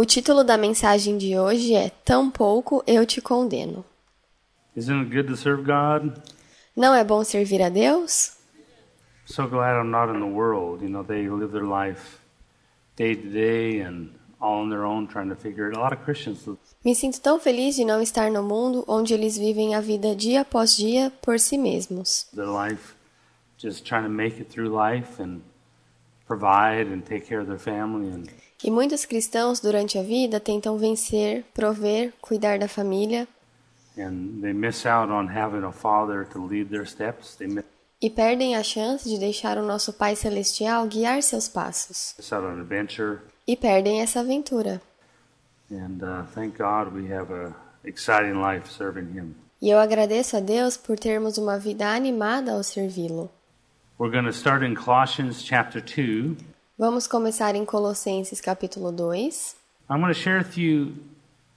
O título da mensagem de hoje é Tampouco eu te condeno. Isn't it good to serve God? Não é bom servir a Deus? So glad I'm not in the world. You know, they live their life day to day and all on their own trying to figure it. A lot of Christians, Me sinto tão feliz de não estar no mundo onde eles vivem a vida dia após dia por si mesmos. E muitos cristãos durante a vida tentam vencer, prover, cuidar da família e perdem a chance de deixar o nosso Pai Celestial guiar seus passos. E perdem essa aventura. And uh, thank God we have a exciting life serving Him. E eu agradeço a Deus por termos uma vida animada ao servi-lo. We're going to start in Colossians chapter 2. Vamos começar em Colossenses capítulo 2. I'm going to share with you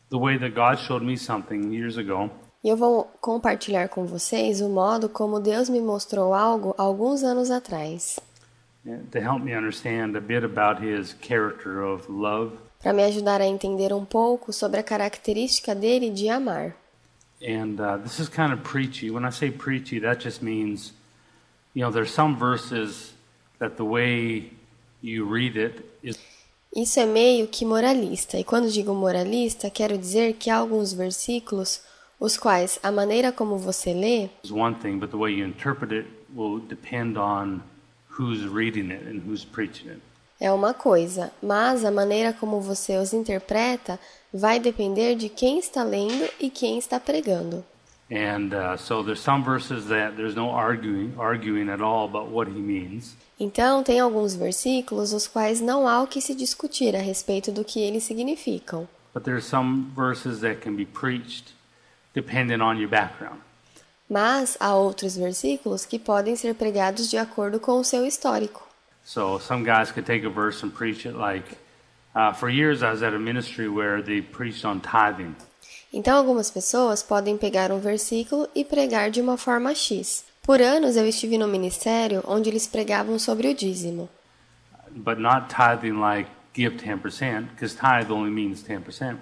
the way that God showed me something years ago. E eu vou compartilhar com vocês o modo como Deus me mostrou algo alguns anos atrás, To help me understand a bit about his character of love para me ajudar a entender um pouco sobre a característica dele de amar. And uh, this is kind of preachy. When I say preachy, that just means, you know, there's some verses that the way you read it is Isso é meio que moralista, e quando digo moralista, quero dizer que há alguns versículos os quais a maneira como você lê one thing, but the way you interpret it will depend on who's reading it and who's preaching it. é uma coisa, mas a maneira como você os interpreta vai depender de quem está lendo e quem está pregando. And uh, so there's some verses that there's no arguing, arguing at all about what he means. Então, tem alguns versículos os quais não há o que se discutir a respeito do que eles significam. Mas há outros versículos que podem ser pregados de acordo com o seu histórico. So some guys could take a verse and preach it like, uh, for years I was at a ministry where they preached on tithing. Então, algumas pessoas podem pegar um versículo e pregar de uma forma X. Por anos eu estive no ministério onde eles pregavam sobre o dízimo. But not tithing like give 10%, because tithe only means 10%.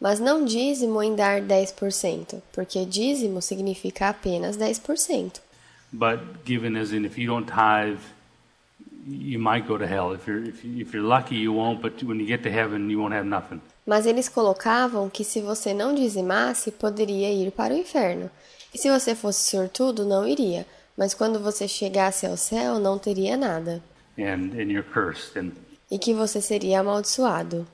Mas não dízimo em dar 10%, porque dízimo significa apenas 10%. But given as in if you don't tithe, you might go to hell. If you're, if, you, if you're lucky, you won't, but when you get to heaven, you won't have nothing. Mas eles colocavam que se você não dizimasse, poderia ir para o inferno. E se você fosse sortudo, não iria. Mas quando você chegasse ao céu, não teria nada. And, and you're cursed. And, E que você seria amaldiçoado.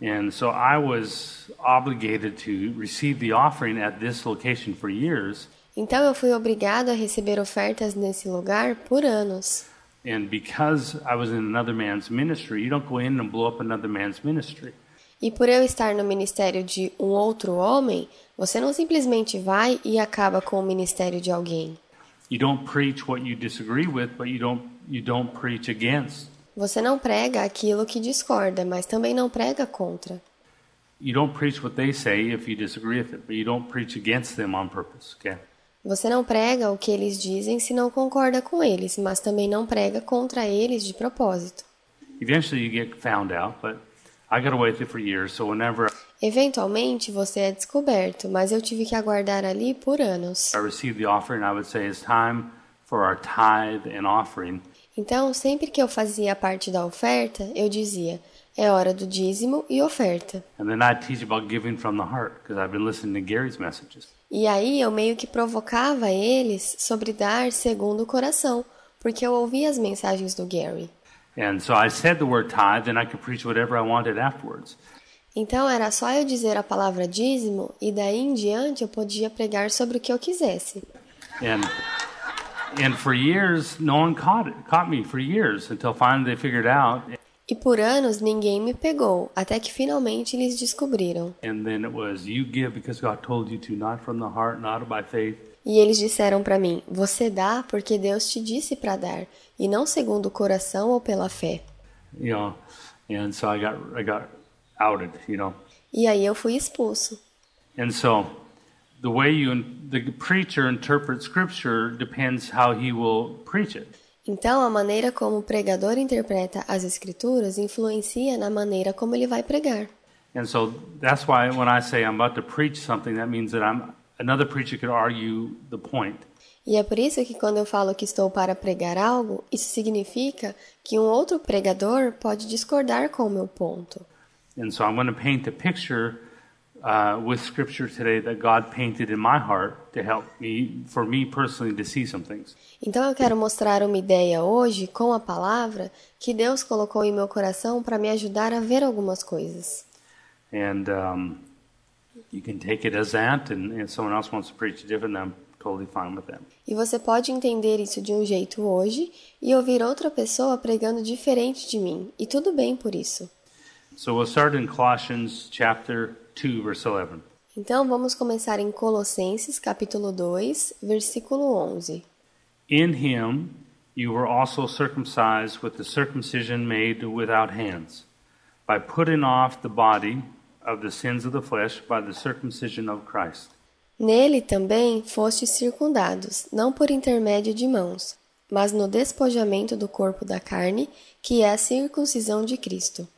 and so I was obligated to receive the offering at this location for years. Então eu fui obrigado a receber ofertas nesse lugar por anos. And because I was in another man's ministry, you don't go in and blow up another man's ministry. E por eu estar no ministério de um outro homem, você não simplesmente vai e acaba com o ministério de alguém. You don't preach what you disagree with, but you don't you don't preach against. Você não prega aquilo que discorda, mas também não prega contra. You don't preach what they say if you disagree with it, but you don't preach against them on purpose. Okay. Você não prega o que eles dizem se não concorda com eles, mas também não prega contra eles de propósito. Eventually, you get found out, but I got away with it for years. So whenever Eventualmente você é descoberto, mas eu tive que aguardar ali por anos. I received the offering, I would say it's time for our tithe and offering. Então, sempre que eu fazia parte da oferta, eu dizia: é hora do dízimo e oferta. E aí eu meio que provocava eles sobre dar segundo o coração, porque eu ouvia as mensagens do Gary. And so I said the word tithe, and I could preach whatever I wanted afterwards. Então era só eu dizer a palavra dízimo e daí em diante eu podia pregar sobre o que eu quisesse. And and for years, no one caught it, caught me for years until finally they figured out. E por anos ninguém me pegou, até que finalmente eles descobriram. And then it was you give because God told you to, not from the heart, not by faith. E eles disseram para mim: Você dá porque Deus te disse para dar, e não segundo o coração ou pela fé. You know, and so I got I got outed. You know, E aí eu fui expulso. and so the way you the preacher interprets scripture depends how he will preach it. Então, a maneira como o pregador interpreta as escrituras influencia na maneira como ele vai pregar. And so that's why when I say I'm about to preach something, that means that I'm another preacher could argue the point. E é por isso que quando eu falo que estou para pregar algo, isso significa que um outro pregador pode discordar com o meu ponto. And so I'm going to paint a picture uh, with Scripture today that God painted in my heart to help me, for me personally, to see some things. Então eu quero mostrar uma ideia hoje com a palavra que Deus colocou em meu coração para me ajudar a ver algumas coisas. And um, you can take it as that, and, and someone else wants to preach different, I'm totally fine with. E você pode entender isso de um jeito hoje e ouvir outra pessoa pregando diferente de mim, e tudo bem por isso. So we'll start in Colossians chapter 2, verse 11. Então vamos começar em Colossenses capítulo 2, versículo 11. In him you were also circumcised with the circumcision made without hands, by putting off the body of the sins of the flesh by the circumcision of Christ. Nele também fostes circundados, não por intermédio de mãos, mas no despojamento do corpo da carne, que é a circuncisão de Cristo.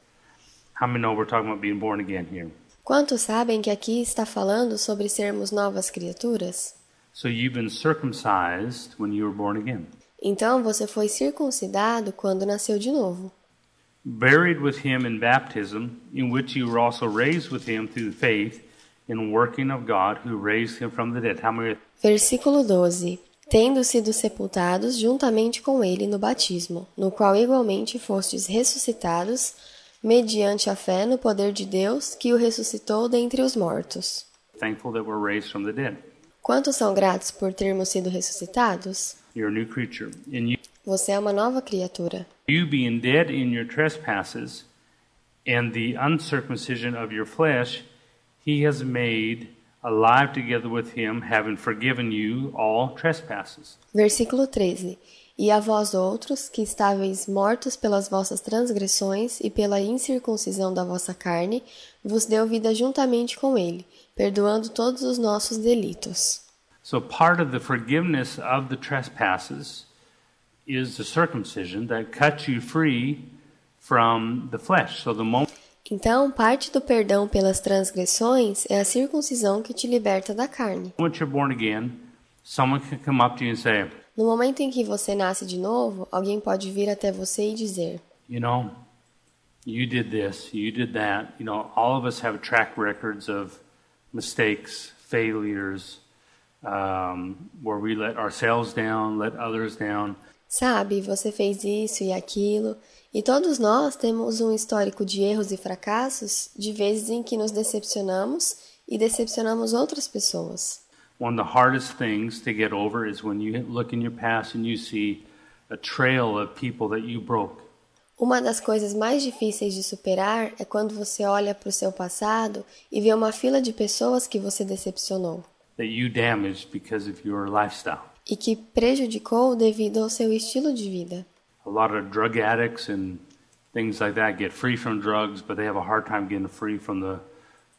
How many know we're talking about being born again here? Quantos sabem que aqui está falando sobre sermos novas criaturas? So you've been circumcised when you were born again, Então você foi circuncidado quando nasceu de novo, buried with him in baptism, in which you were also raised with him through faith in the working of God who raised him from the dead. How many? Versículo 12. Tendo sido sepultados juntamente com ele no batismo, no qual igualmente fostes ressuscitados, mediante a fé no poder de Deus que o ressuscitou dentre os mortos. Thankful that we're raised from the dead. Quantos são gratos por termos sido ressuscitados? Você é uma nova criatura. you being dead in your trespasses and the uncircumcision of your flesh, he has made alive together with him, having forgiven you all trespasses. Versículo 13. E a vós outros, que estáveis mortos pelas vossas transgressões e pela incircuncisão da vossa carne, vos deu vida juntamente com ele, perdoando todos os nossos delitos. So part of the forgiveness of the trespasses is the circumcision that cuts you free from the flesh. So the moment Então, parte do perdão pelas transgressões é a circuncisão que te liberta da carne. No momento em que você nasce de novo, alguém pode vir até você e dizer: you know, you did this, you did that. You know, all of us have track records of mistakes, failures, um, where we let ourselves down, let others down. Sabe, você fez isso e aquilo, e todos nós temos um histórico de erros e fracassos, de vezes em que nos decepcionamos e decepcionamos outras pessoas. One of the hardest things to get over is when you look in your past and you see a trail of people that you broke. Uma das coisas mais difíceis de superar é quando você olha para o seu passado e vê uma fila de pessoas que você decepcionou that you damaged because of your lifestyle. e que prejudicou devido ao seu estilo de vida. A lot of drug addicts and things like that get free from drugs, but they have a hard time getting free from the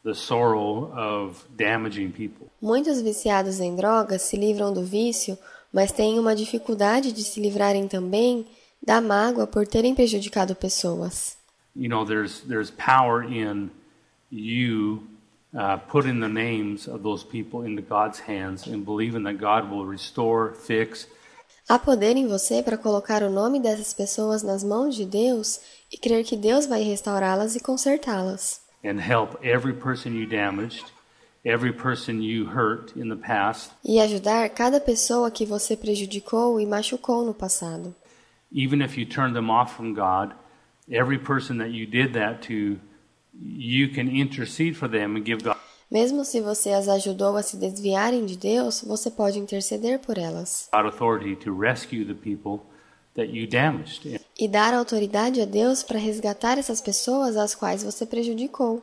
the sorrow of damaging people. Muitos viciados em drogas se livram do vício, mas têm uma dificuldade de se livrarem também da mágoa por terem prejudicado pessoas. You know, there's there's power in you uh, putting the names of those people into God's hands and believing that God will restore, fix, Há poder em você para colocar o nome dessas pessoas nas mãos de Deus e crer que Deus vai restaurá-las e consertá-las. and help every person you damaged, every person you hurt in the past, E ajudar cada pessoa que você prejudicou e machucou no passado. even if you turn them off from God, every person that you did that to, you can intercede for them and give God Mesmo se você as ajudou a se desviarem de Deus, você pode interceder por elas e dar autoridade a Deus para resgatar essas pessoas às quais você prejudicou.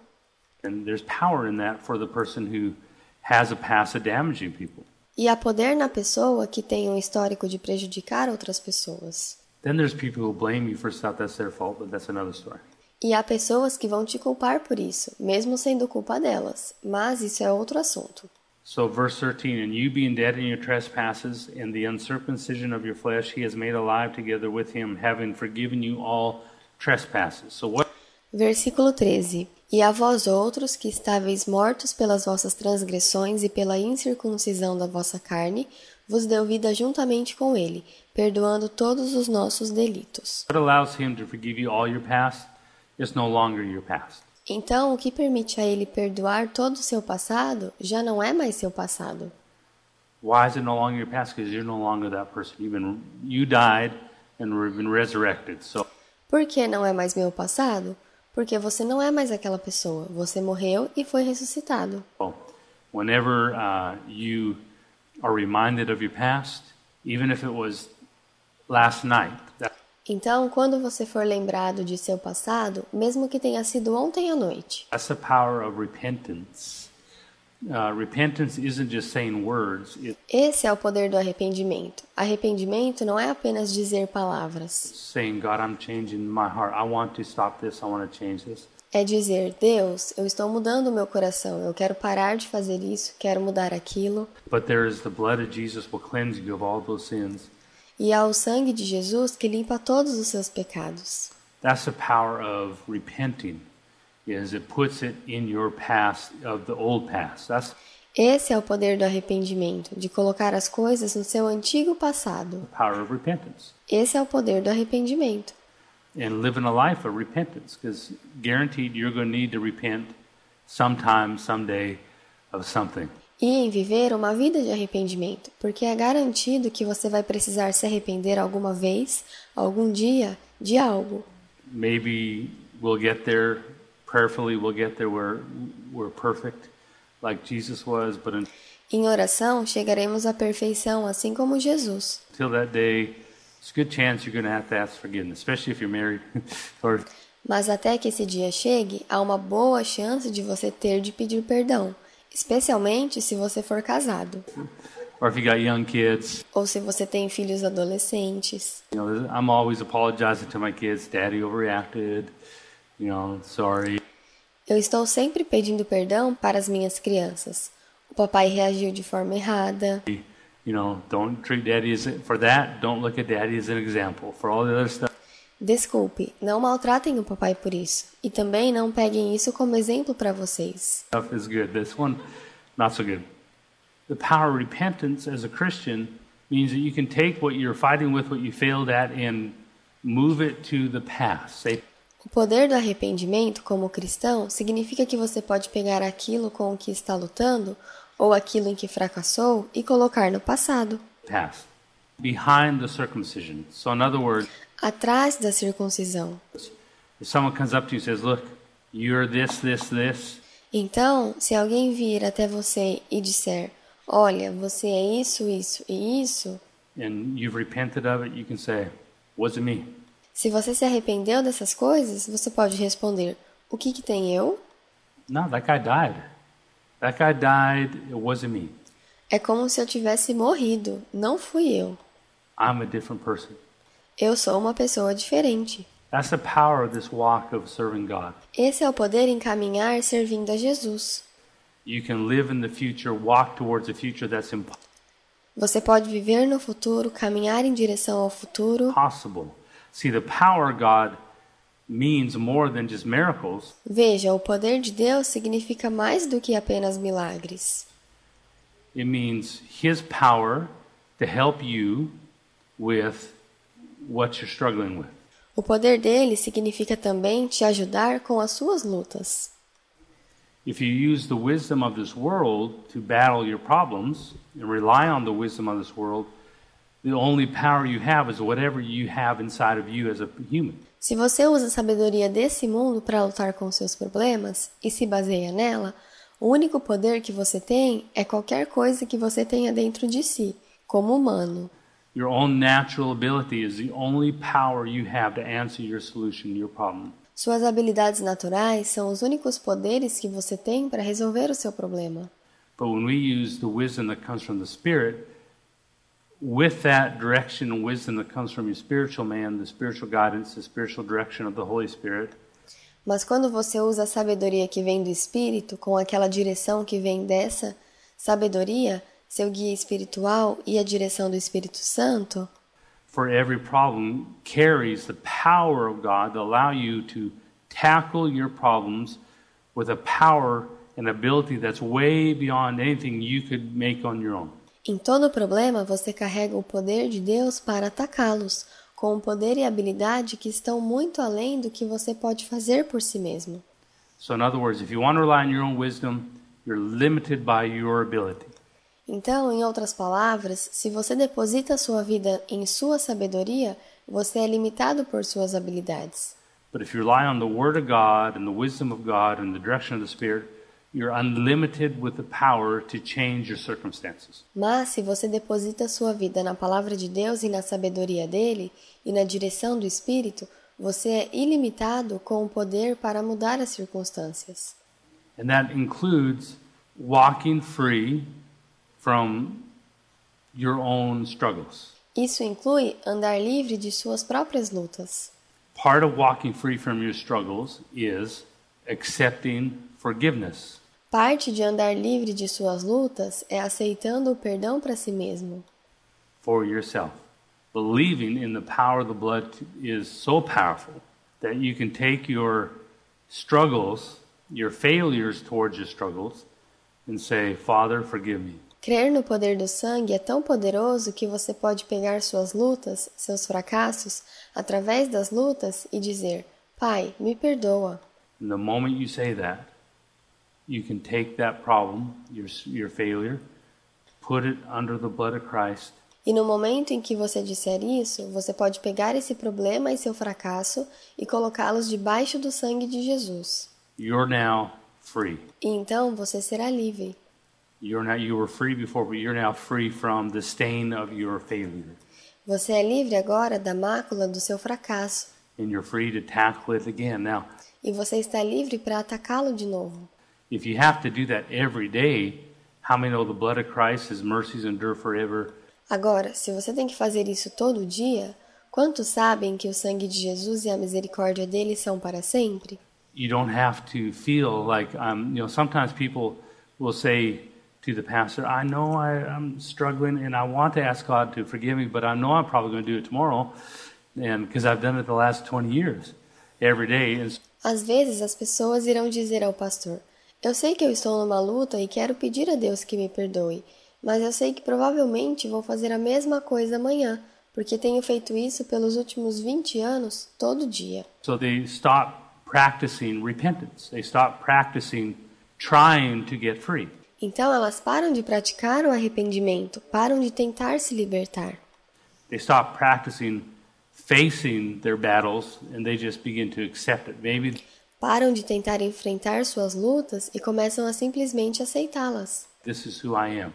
And there's power in that for the person who has a past of damaging people. E há poder na pessoa que tem um histórico de prejudicar outras pessoas. Then there's people who blame you for stuff that's their fault, but that's another story. E há pessoas que vão te culpar por isso, mesmo sendo culpa delas, mas isso é outro assunto. So, verse 13, and you being dead in your trespasses and the uncircumcision of your flesh, he has made alive together with him, having forgiven you all trespasses. So, what Versículo 13. E a vós outros, que estáveis mortos pelas vossas transgressões e pela incircuncisão da vossa carne, vos deu vida juntamente com ele, perdoando todos os nossos delitos. What allows Him to forgive you all your past is no longer your past. Então, o que permite a ele perdoar todo o seu passado já não é mais seu passado. Why is it no longer your past? Because you're no longer that person. You've been, you died and been resurrected. So Por que não é mais meu passado? Porque você não é mais aquela pessoa. Você morreu e foi ressuscitado. whenever uh, you are reminded of your past, even if it was last night, Então, quando você for lembrado de seu passado, mesmo que tenha sido ontem à noite, that's the power of repentance. Uh, repentance isn't just saying words; it's esse é o poder do arrependimento. Arrependimento não é apenas dizer palavras. saying, "God, I'm changing my heart. I want to stop this. I want to change this." É dizer, Deus, eu estou mudando o meu coração, eu quero parar de fazer isso, quero mudar aquilo. But there is the blood of Jesus will cleanse you of all those sins. E há o sangue de Jesus que limpa todos os seus pecados. That's the power of repenting. Is it puts it in your past of the old past. That's Esse é o poder do arrependimento, de colocar as coisas no seu antigo passado. the power of repentance. Esse é o poder do arrependimento. and living a life of repentance because guaranteed you're going to need to repent sometime, someday of something. E em viver uma vida de arrependimento, porque é garantido que você vai precisar se arrepender alguma vez, algum dia, de algo. Maybe we'll get there prayerfully, we'll get there where we're perfect like Jesus was, but Em oração, chegaremos à perfeição, assim como Jesus. until that day, it's a good chance you're going to have to ask forgiveness, especially if you're married or Mas até que esse dia chegue, há uma boa chance de você ter de pedir perdão, especialmente se você for casado, or if you got young kids. ou se você tem filhos adolescentes. You know, I'm always apologizing to my kids. Daddy overreacted. You know, sorry. Eu estou sempre pedindo perdão para as minhas crianças. O papai reagiu de forma errada. You know, don't treat daddy as for that. Don't look at daddy as an example. For all the other stuff, Desculpe, não maltratem o papai por isso. E também não peguem isso como exemplo para vocês. stuff is good. This one, not so good. The power of repentance as a Christian means that you can take what you're fighting with, what you failed at, and move it to the past. Say, O poder do arrependimento como cristão significa que você pode pegar aquilo com o que está lutando ou aquilo em que fracassou e colocar no passado, past, behind the circumcision. So, in other words, atrás da circuncisão. if someone comes up to you and says, "Look, you're this, this, this," Então, se alguém vir até você e disser: Olha, você é isso, isso e isso, and you've repented of it, you can say, "Wasn't me." se você se arrependeu dessas coisas, você pode responder: O que, que tem eu? No, that guy died. That guy died. It wasn't me. É como se eu tivesse morrido, não fui eu. I'm a different person. Eu sou uma pessoa diferente. That's the power of this walk of serving God. Esse é o poder em caminhar servindo a Jesus. You can live in the future, walk towards a future that's Você pode viver no futuro, caminhar em direção ao futuro. impossible. See, the power of God means more than just miracles. Veja, o poder de Deus significa mais do que apenas milagres. It means His power to help you with what you're struggling with. O poder dele significa também te ajudar com as suas lutas. If you use the wisdom of this world to battle your problems and rely on the wisdom of this world, the only power you have is whatever you have inside of you as a human. Se você usa a sabedoria desse mundo para lutar com seus problemas e se baseia nela, o único poder que você tem é qualquer coisa que você tenha dentro de si, como humano. Your own natural ability is the only power you have to answer your solution, your problem. Suas habilidades naturais são os únicos poderes que você tem para resolver o seu problema. But when we use the wisdom that comes from the Spirit, with that direction and wisdom that comes from your spiritual man, the spiritual guidance, the spiritual direction of the Holy Spirit, Mas quando você usa a sabedoria que vem do Espírito, com aquela direção que vem dessa sabedoria, seu guia espiritual e a direção do Espírito Santo, for every problem carries the power of God to allow you to tackle your problems with a power and ability that's way beyond anything you could make on your own. Em todo problema, você carrega o poder de Deus para atacá-los, com o poder e habilidade que estão muito além do que você pode fazer por si mesmo. So, in other words, if you want to rely on your own wisdom, you're limited by your ability. Então, em outras palavras, se você deposita sua vida em sua sabedoria, você é limitado por suas habilidades. But if you rely on the Word of God and the wisdom of God and the direction of the Spirit, you're unlimited with the power to change your circumstances. Mas se você deposita sua vida na palavra de Deus e na sabedoria dele e na direção do Espírito, você é ilimitado com o poder para mudar as circunstâncias. And that includes walking free from your own struggles. Isso inclui andar livre de suas próprias lutas. Part of walking free from your struggles is accepting forgiveness. Parte de andar livre de suas lutas é aceitando o perdão para si mesmo. for yourself. Believing in the power of the blood is so powerful that you can take your struggles, your failures towards your struggles, and say, Father, forgive me. Crer no poder do sangue é tão poderoso que você pode pegar suas lutas, seus fracassos, através das lutas e dizer: Pai, me perdoa. And the moment you say that, you can take that problem, your, your failure, put it under the blood of Christ, E no momento em que você disser isso, você pode pegar esse problema e seu fracasso e colocá-los debaixo do sangue de Jesus. you're now free. E então você será livre. You're now, you were free before, but you're now free from the stain of your failure. Você é livre agora da mácula do seu fracasso. And you're free to tackle it again. Now, E você está livre para atacá-lo de novo. If you have to do that every day, how many know the blood of Christ, His mercies endure forever? Agora, se você tem que fazer isso todo dia, quantos sabem que o sangue de Jesus e a misericórdia dele são para sempre? You don't have to feel like I'm, you know, sometimes people will say to the pastor, I know I, I'm struggling and I want to ask God to forgive me, but I know I'm probably going to do it tomorrow. And because I've done it the last 20 years, every day. And Às vezes as pessoas irão dizer ao pastor: Eu sei que eu estou numa luta e quero pedir a Deus que me perdoe, mas eu sei que provavelmente vou fazer a mesma coisa amanhã, porque tenho feito isso pelos últimos 20 anos, todo dia. so they stop practicing repentance. They stop practicing trying to get free. Então elas param de praticar o arrependimento, param de tentar se libertar. they stop practicing facing their battles and they just begin to accept it. Maybe Param de tentar enfrentar suas lutas e começam a simplesmente aceitá-las. this is who I am.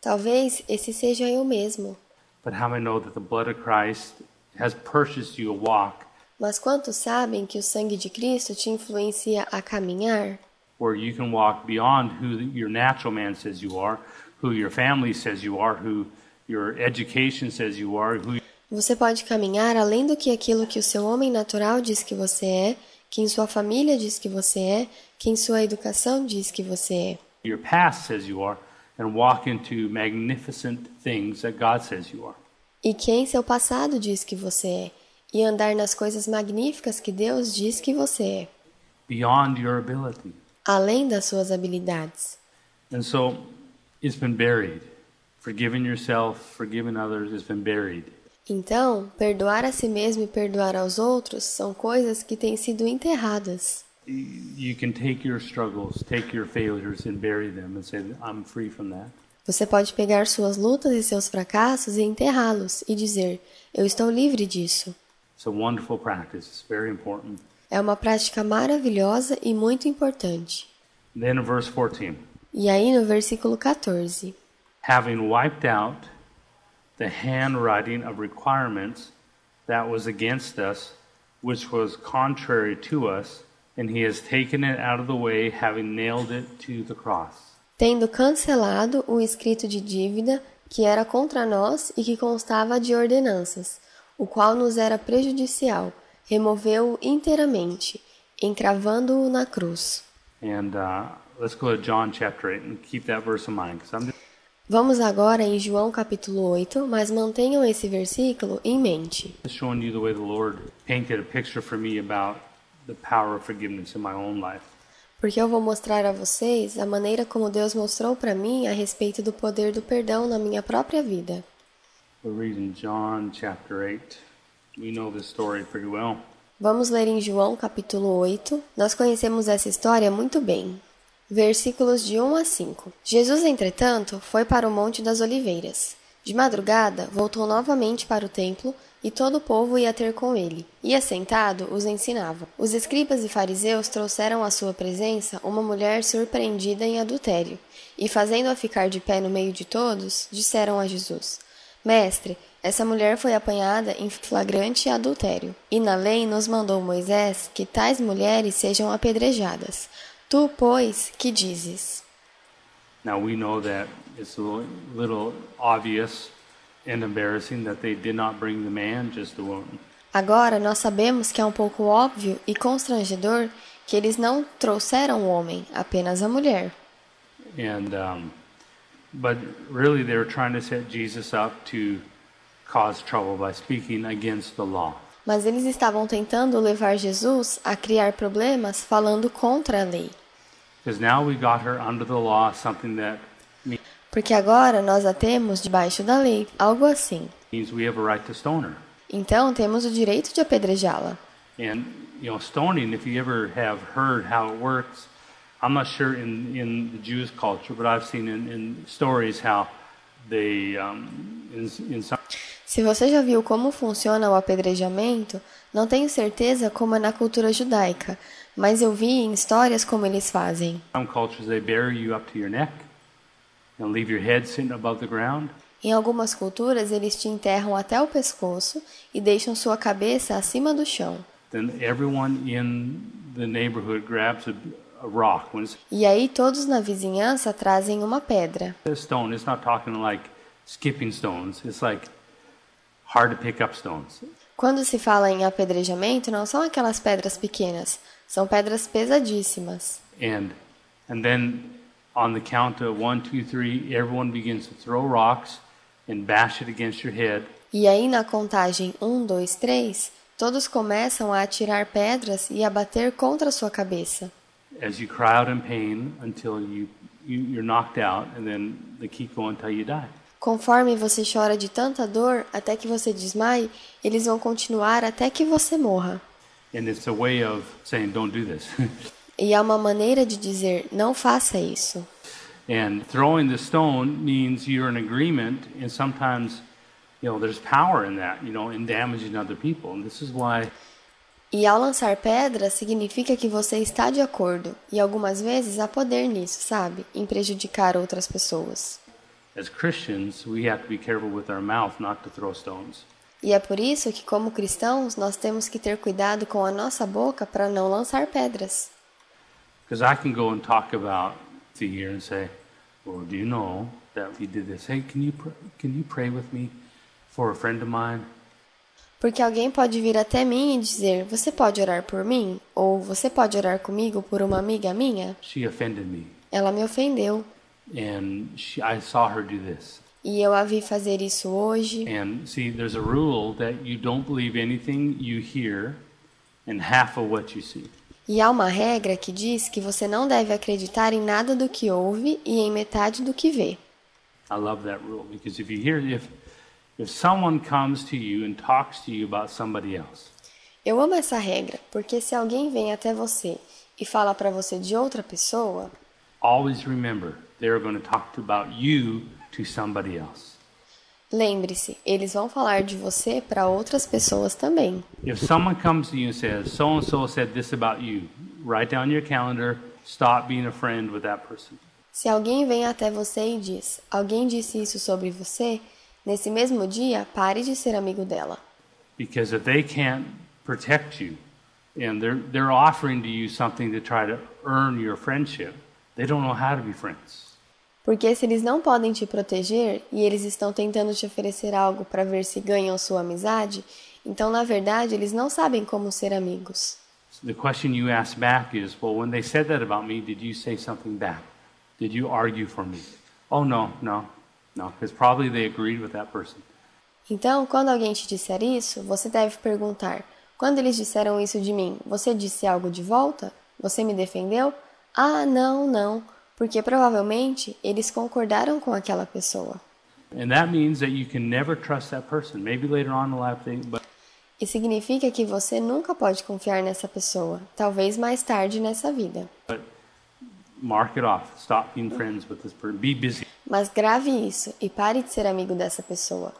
Talvez esse seja eu mesmo. But how know that the blood of Christ has purchased you a walk Mas quantos sabem que o sangue de Cristo te influencia a caminhar? Where you can walk beyond who your natural man says you are, who your family says you are, who your education says you are, who Você pode caminhar além do que aquilo que o seu homem natural diz que você é, quem sua família diz que você é, quem sua educação diz que você é. your past says you are, and walk into magnificent things that God says you are. E quem seu passado diz que você é, e andar nas coisas magníficas que Deus diz que você é, Beyond your ability. Além das suas habilidades. And so it's been buried. Forgiving yourself, forgiving others has been buried. Então, perdoar a si mesmo e perdoar aos outros são coisas que têm sido enterradas. You can take your struggles, take your failures, and bury them and say, I'm free from that. Você pode pegar suas lutas e seus fracassos e enterrá-los e dizer: Eu estou livre disso. It's a wonderful practice. It's very important. É uma prática maravilhosa e muito importante. Then verse 14, E aí no versículo 14: having wiped out the handwriting of requirements that was against us, which was contrary to us, and he has taken it out of the way, having nailed it to the cross. Tendo cancelado o escrito de dívida que era contra nós e que constava de ordenanças, o qual nos era prejudicial, removeu-o inteiramente, encravando-o na cruz. And uh, let's go to John chapter 8 and keep that verse in mind because I'm just Vamos agora em João capítulo 8, mas mantenham esse versículo em mente. showing you the way the Lord painted a picture for me about the power of forgiveness in my own life. porque eu vou mostrar a vocês a maneira como Deus mostrou para mim a respeito do poder do perdão na minha própria vida. We're reading John chapter 8. Vamos ler em João capítulo 8. Nós conhecemos essa história muito bem. Versículos de 1 a 5. Jesus, entretanto, foi para o Monte das Oliveiras. De madrugada, voltou novamente para o templo e todo o povo ia ter com ele. E assentado, os ensinava. Os escribas e fariseus trouxeram à sua presença uma mulher surpreendida em adultério. E fazendo-a ficar de pé no meio de todos, disseram a Jesus: Mestre, essa mulher foi apanhada em flagrante adultério, e na lei nos mandou Moisés que tais mulheres sejam apedrejadas. Tu, pois, que dizes? Now we know that it's a little, little obvious and embarrassing that they did not bring the man, just the woman. Agora nós sabemos que é um pouco óbvio e constrangedor que eles não trouxeram o homem, apenas a mulher. And um, but really they were trying to set Jesus up to cause trouble by speaking against the law. Mas eles estavam tentando levar Jesus a criar problemas falando contra a lei. Because now we got her under the law, something that Porque agora nós a temos debaixo da lei, algo assim. means we have a right to stone her. Então temos o direito de apedrejá-la. And you know, stoning, if you ever have heard how it works, I'm not sure in, in the Jewish culture, but I've seen in, in stories how they, um, in, in some Se você já viu como funciona o apedrejamento, não tenho certeza como é na cultura judaica, mas eu vi em histórias como eles fazem. some cultures, they bury you up to your neck and leave your head sitting above the ground. Em algumas culturas, eles te enterram até o pescoço e deixam sua cabeça acima do chão. E aí todos na vizinhança trazem uma pedra. stone, it's not talking like skipping stones. It's like hard to pick up stones. Quando se fala em apedrejamento, não são aquelas pedras pequenas, são pedras pesadíssimas. And and then on the count of one, two, three, everyone begins to throw rocks and bash it against your head. E aí na contagem 1, 2, 3, todos começam a atirar pedras e a bater contra sua cabeça. as you cry out in pain until you, you you're knocked out, and then they keep going until you die. Conforme você chora de tanta dor até que você desmaie, eles vão continuar até que você morra. And it's a way of saying, "Don't do this." E é uma maneira de dizer: não faça isso. and throwing the stone means you're in agreement, and sometimes, you know, there's power in that, you know, in damaging other people. And this is why E ao lançar pedra significa que você está de acordo, e algumas vezes há poder nisso, sabe? Em prejudicar outras pessoas. As Christians we have to be careful with our mouth not to throw stones. E é por isso que, como cristãos, nós temos que ter cuidado com a nossa boca para não lançar pedras. Because I can go and talk about the year and say, "Well, do you know that did this? Hey, can you pr- can you pray with me for a friend of mine?" Porque alguém pode vir até mim e dizer: Você pode orar por mim? Ou você pode orar comigo por uma amiga minha? She offended me, Ela me ofendeu. And she, I saw her do this. E eu a vi fazer isso hoje. And see, there's a rule that you don't believe anything you hear and half of what you see. E há uma regra que diz que você não deve acreditar em nada do que ouve e em metade do que vê. I love that rule because if you hear if if someone comes to you and talks to you about somebody else, Eu amo essa regra, porque se alguém vem até você e fala para você de outra pessoa, always remember they're going to talk about you to somebody else. lembre-se, eles vão falar de você para outras pessoas também. If someone comes to you and says, "So and so said this about you," write down your calendar. Stop being a friend with that person. Se alguém vem até você e diz: Alguém disse isso sobre você, nesse mesmo dia, pare de ser amigo dela. Because if they can't protect you and they're, they're offering to you something to try to earn your friendship, they don't know how to be friends. Porque se eles não podem te proteger e eles estão tentando te oferecer algo para ver se ganham sua amizade, então na verdade eles não sabem como ser amigos. The question you ask back is, well, when they said that about me, did you say something back? Did you argue for me? Oh, no, no, no, because probably they agreed with that person. Então, quando alguém te disser isso, você deve perguntar: Quando eles disseram isso de mim, você disse algo de volta? Você me defendeu? Ah, não, não, porque provavelmente eles concordaram com aquela pessoa. And that means that you can never trust that person. Maybe later on in life, they, but E significa que você nunca pode confiar nessa pessoa, talvez mais tarde nessa vida. but mark it off. Stop being friends with this person. Be busy. Mas grave isso e pare de ser amigo dessa pessoa.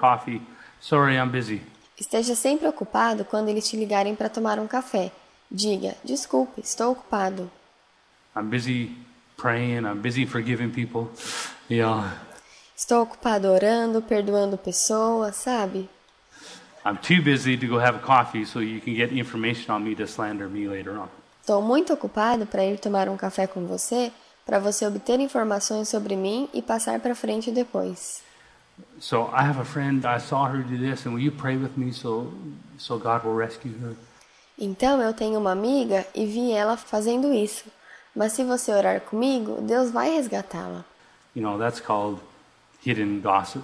Coffee, sorry. Esteja sempre ocupado quando eles te ligarem para tomar um café. Diga: desculpe, estou ocupado. I'm busy praying. I'm busy forgiving people. Estou ocupado orando, perdoando pessoas, sabe? I'm too busy to go have a coffee so you can get information on me to slander me later on. Estou muito ocupado para ir tomar um café com você, para você obter informações sobre mim e passar para frente depois. So I have a friend. I saw her do this, and will you pray with me so so God will rescue her? Então eu tenho uma amiga e vi ela fazendo isso. Mas se você orar comigo, Deus vai resgatá-la. You know, that's called hidden gossip.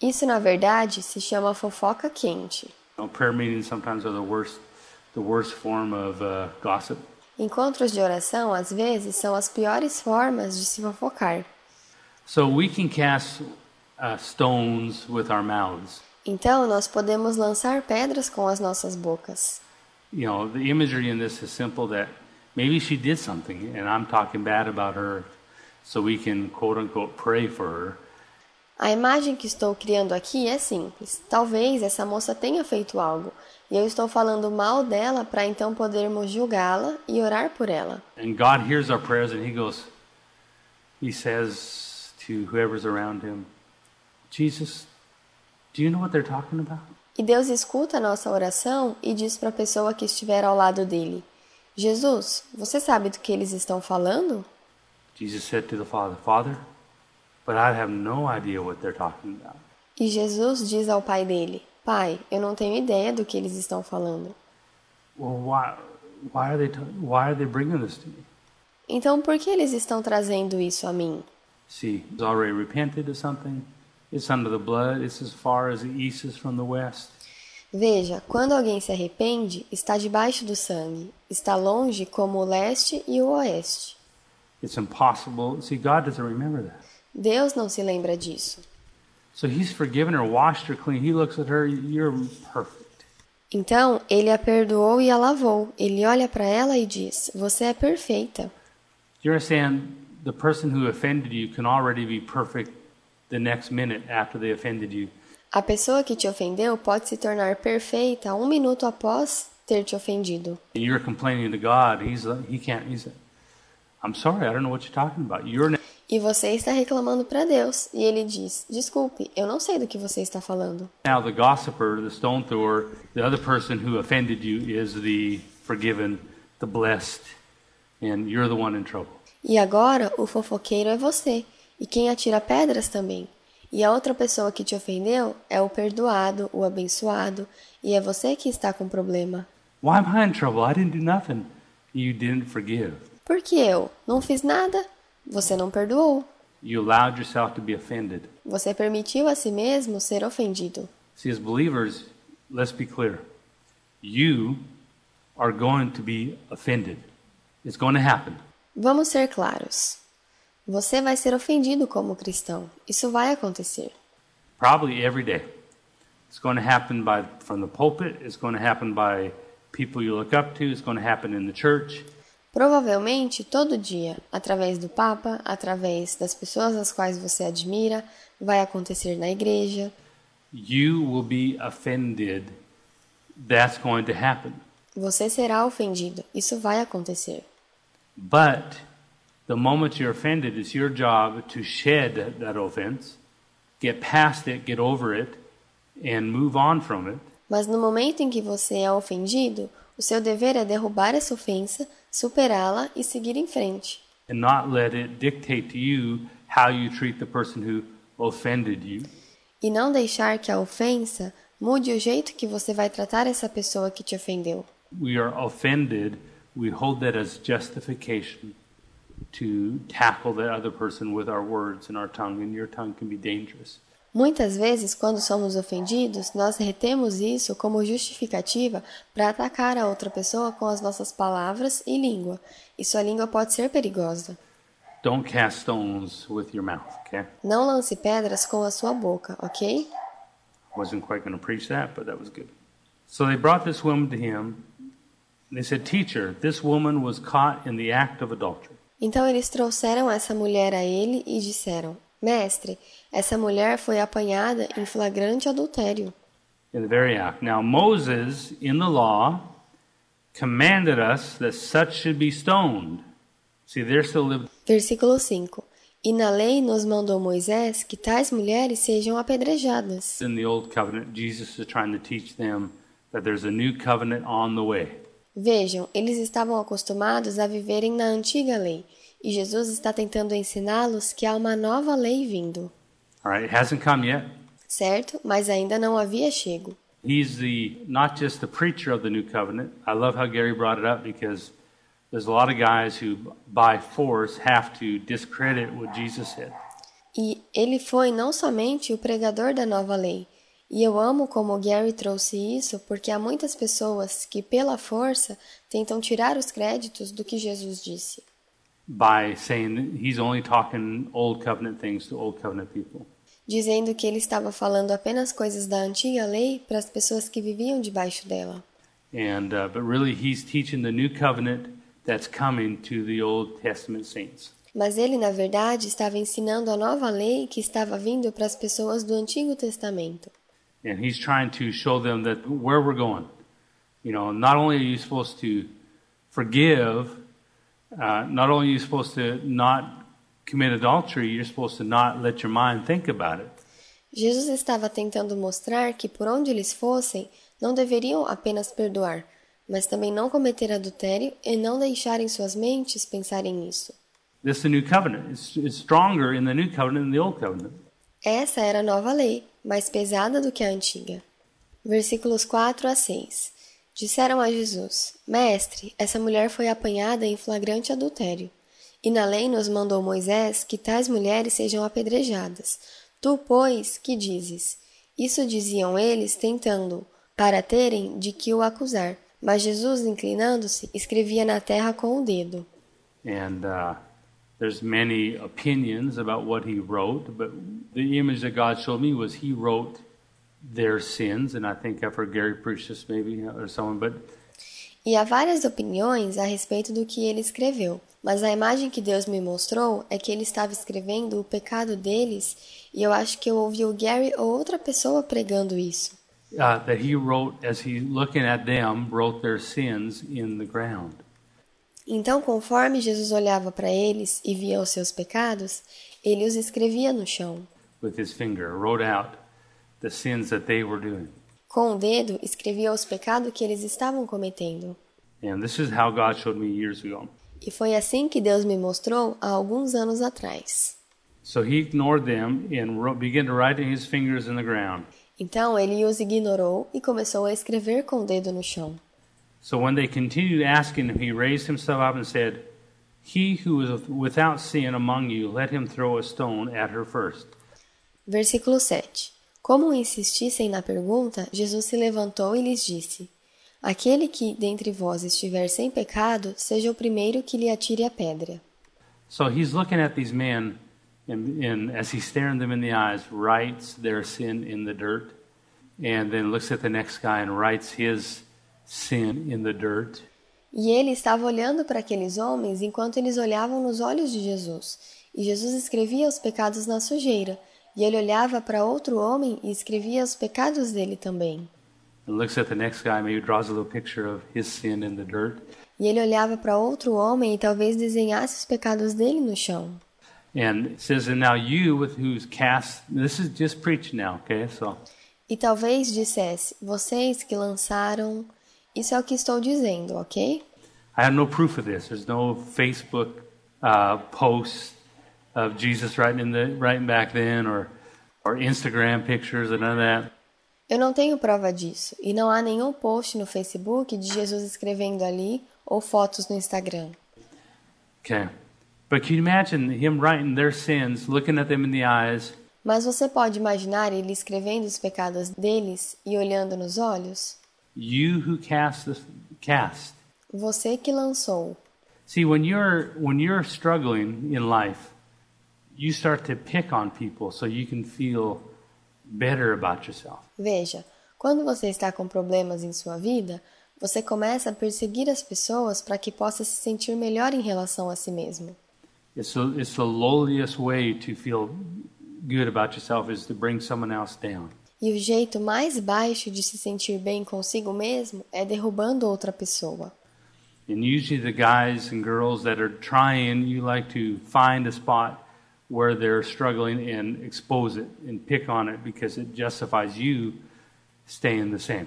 Isso na verdade se chama fofoca quente. You know, prayer meetings sometimes are the worst, the worst form of uh, gossip. Encontros de oração às vezes são as piores formas de se fofocar. So we can cast uh, stones with our mouths. Então nós podemos lançar pedras com as nossas bocas. You know, the imagery in this is simple. That maybe she did something, and I'm talking bad about her, so we can quote unquote pray for her. A imagem que estou criando aqui é simples. Talvez essa moça tenha feito algo e eu estou falando mal dela para então podermos julgá-la e orar por ela. And God hears our prayers, and He goes, He says to whoever's around Him, Jesus, do you know what they're talking about? E Deus escuta a nossa oração e diz para a pessoa que estiver ao lado dele: Jesus, você sabe do que eles estão falando? Jesus said to the Father, Father, but I have no idea what they're talking about. E Jesus diz ao pai dele: Pai, eu não tenho ideia do que eles estão falando. Well, why, why are they, why are they bringing this to me? Então por que eles estão trazendo isso a mim? See, he's already repented of something. It's under the blood. It's as far as the east is from the west. Veja, quando alguém se arrepende, está debaixo do sangue, está longe como o leste e o oeste. It's impossible. See, God doesn't remember that. Deus não se lembra disso. So he's forgiven her, washed her clean. He looks at her, you're perfect. Então ele a perdoou e a lavou. Ele olha para ela e diz: Você é perfeita. You understand? The person who offended you can already be perfect the next minute after they offended you. A pessoa que te ofendeu pode se tornar perfeita um minuto após ter te ofendido. And you're complaining to God. He's he can't. He's. I'm sorry. I don't know what you're talking about. You're. E você está reclamando para Deus. E ele diz: Desculpe, eu não sei do que você está falando. Now the gossiper, the stone thrower, the other person who offended you is the forgiven, the blessed, and you're the one in trouble. E agora o fofoqueiro é você, e quem atira pedras também. E a outra pessoa que te ofendeu é o perdoado, o abençoado, e é você que está com problema. Why am I in trouble? I didn't do nothing. You didn't forgive. Por que eu? Não fiz nada. Você não perdoou. You allowed yourself to be offended. Você permitiu a si mesmo ser ofendido. See, as believers, let's be clear. You are going to be offended. It's going to happen. Vamos ser claros. Você vai ser ofendido como cristão. Isso vai acontecer. Probably every day. It's going to happen by from the pulpit. It's going to happen by people you look up to. It's going to happen in the church. Provavelmente todo dia, através do Papa, através das pessoas às quais você admira, vai acontecer na igreja. You will be offended. That's going to happen. Você será ofendido. Isso vai acontecer. But the moment you're offended, it's your job to shed that offense, get past it, get over it, and move on from it. Mas no momento em que você é ofendido, o seu dever é derrubar essa ofensa, superá-la e seguir em frente. and not let it dictate to you how you treat the person who offended you. E não deixar que a ofensa mude o jeito que você vai tratar essa pessoa que te ofendeu. We are offended, we hold that as justification to tackle the other person with our words and our tongue, and your tongue can be dangerous. Muitas vezes, quando somos ofendidos, nós retemos isso como justificativa para atacar a outra pessoa com as nossas palavras e língua, e sua língua pode ser perigosa. Don't cast stones with your mouth, okay? Não lance pedras com a sua boca, ok? Wasn't quite going to preach that, but that was good. So they brought this woman to him. And they said, Teacher, this woman was caught in the act of adultery. Então eles trouxeram essa mulher a ele e disseram: Mestre, essa mulher foi apanhada em flagrante adultério. In the very act. Now, Moses, in the law, commanded us that such should be stoned. See, there still lived Versículo 5. E na lei nos mandou Moisés que tais mulheres sejam apedrejadas. in the old covenant. Jesus is trying to teach them that there's a new covenant on the way. Vejam, eles estavam acostumados a viverem na antiga lei, e Jesus está tentando ensiná-los que há uma nova lei vindo, right, it hasn't come yet. certo? Mas ainda não havia chego. He's the not just the preacher of the new covenant. I love how Gary brought it up because there's a lot of guys who, by force, have to discredit what Jesus said. E ele foi não somente o pregador da nova lei. E eu amo como Gary trouxe isso, porque há muitas pessoas que, pela força, tentam tirar os créditos do que Jesus disse, by saying that he's only talking old covenant things to old covenant people. dizendo que ele estava falando apenas coisas da antiga lei para as pessoas que viviam debaixo dela. And uh, but really, he's teaching the new covenant that's coming to the Old Testament saints. Mas ele, na verdade, estava ensinando a nova lei que estava vindo para as pessoas do Antigo Testamento. And he's trying to show them that where we're going. You know, not only are you supposed to forgive, uh, not only are you supposed to not commit adultery, you're supposed to not let your mind think about it. Jesus estava tentando mostrar que por onde eles fossem, não deveriam apenas perdoar, mas também não cometer adultério e não deixarem suas mentes pensarem nisso. This is the new covenant. It's, it's stronger in the new covenant than the old covenant. Essa era a nova lei, mais pesada do que a antiga. Versículos 4 a 6. Disseram a Jesus: Mestre, essa mulher foi apanhada em flagrante adultério. E na lei nos mandou Moisés que tais mulheres sejam apedrejadas. Tu, pois, que dizes? Isso diziam eles, tentando, para terem de que o acusar. Mas Jesus, inclinando-se, escrevia na terra com o dedo. and uh, there's many opinions about what he wrote but the image that god showed me was he wrote their sins and i think i've heard gary preach this maybe or someone but E há várias opiniões a respeito do que ele escreveu, mas a imagem que Deus me mostrou é que ele estava escrevendo o pecado deles, e eu acho que eu ouvi o Gary ou outra pessoa pregando isso. uh, that he wrote as he looking at them wrote their sins in the ground Então, conforme Jesus olhava para eles e via os seus pecados, ele os escrevia no chão. with his finger wrote out the sins that they were doing Com o dedo, escrevia os pecados que eles estavam cometendo. and this is how god showed me years ago E foi assim que Deus me mostrou há alguns anos atrás. so he ignored them and wrote, began to write his fingers in the ground Então ele os ignorou e começou a escrever com o dedo no chão. So when they continued asking him, he raised himself up and said, He who is without sin among you, let him throw a stone at her first. Versículo 7. Como insistissem na pergunta, Jesus se levantou e lhes disse: Aquele que dentre vós estiver sem pecado, seja o primeiro que lhe atire a pedra. So he's looking at these men, and, and as he's staring them in the eyes, writes their sin in the dirt, and then looks at the next guy and writes his sin in the dirt. E ele estava olhando para aqueles homens enquanto eles olhavam nos olhos de Jesus. E Jesus escrevia os pecados na sujeira. E ele olhava para outro homem e escrevia os pecados dele também. And looks at the next guy, maybe draws a little picture of his sin in the dirt. E ele olhava para outro homem e talvez desenhasse os pecados dele no chão. And it says, And now you with who's cast, this is just preaching now, okay? So E talvez dissesse: Vocês que lançaram. Isso é o que estou dizendo, ok? I have no proof of this. There's no Facebook uh, posts of Jesus writing in the writing back then, or or Instagram pictures and none of that. Eu não tenho prova disso. E não há nenhum post no Facebook de Jesus escrevendo ali ou fotos no Instagram. Okay, but can you imagine him writing their sins, looking at them in the eyes, Mas você pode imaginar ele escrevendo os pecados deles e olhando nos olhos? You who cast the cast. Você que lançou. See, when you're when you're struggling in life, you start to pick on people so you can feel better about yourself. Veja, quando você está com problemas em sua vida, você começa a perseguir as pessoas para que possa se sentir melhor em relação a si mesmo. It's the, it's the lowliest way to feel good about yourself is to bring someone else down. E o jeito mais baixo de se sentir bem consigo mesmo é derrubando outra pessoa. And usually the guys and girls that are trying, you like to find a spot where they're struggling and expose it and pick on it because it justifies you staying the same.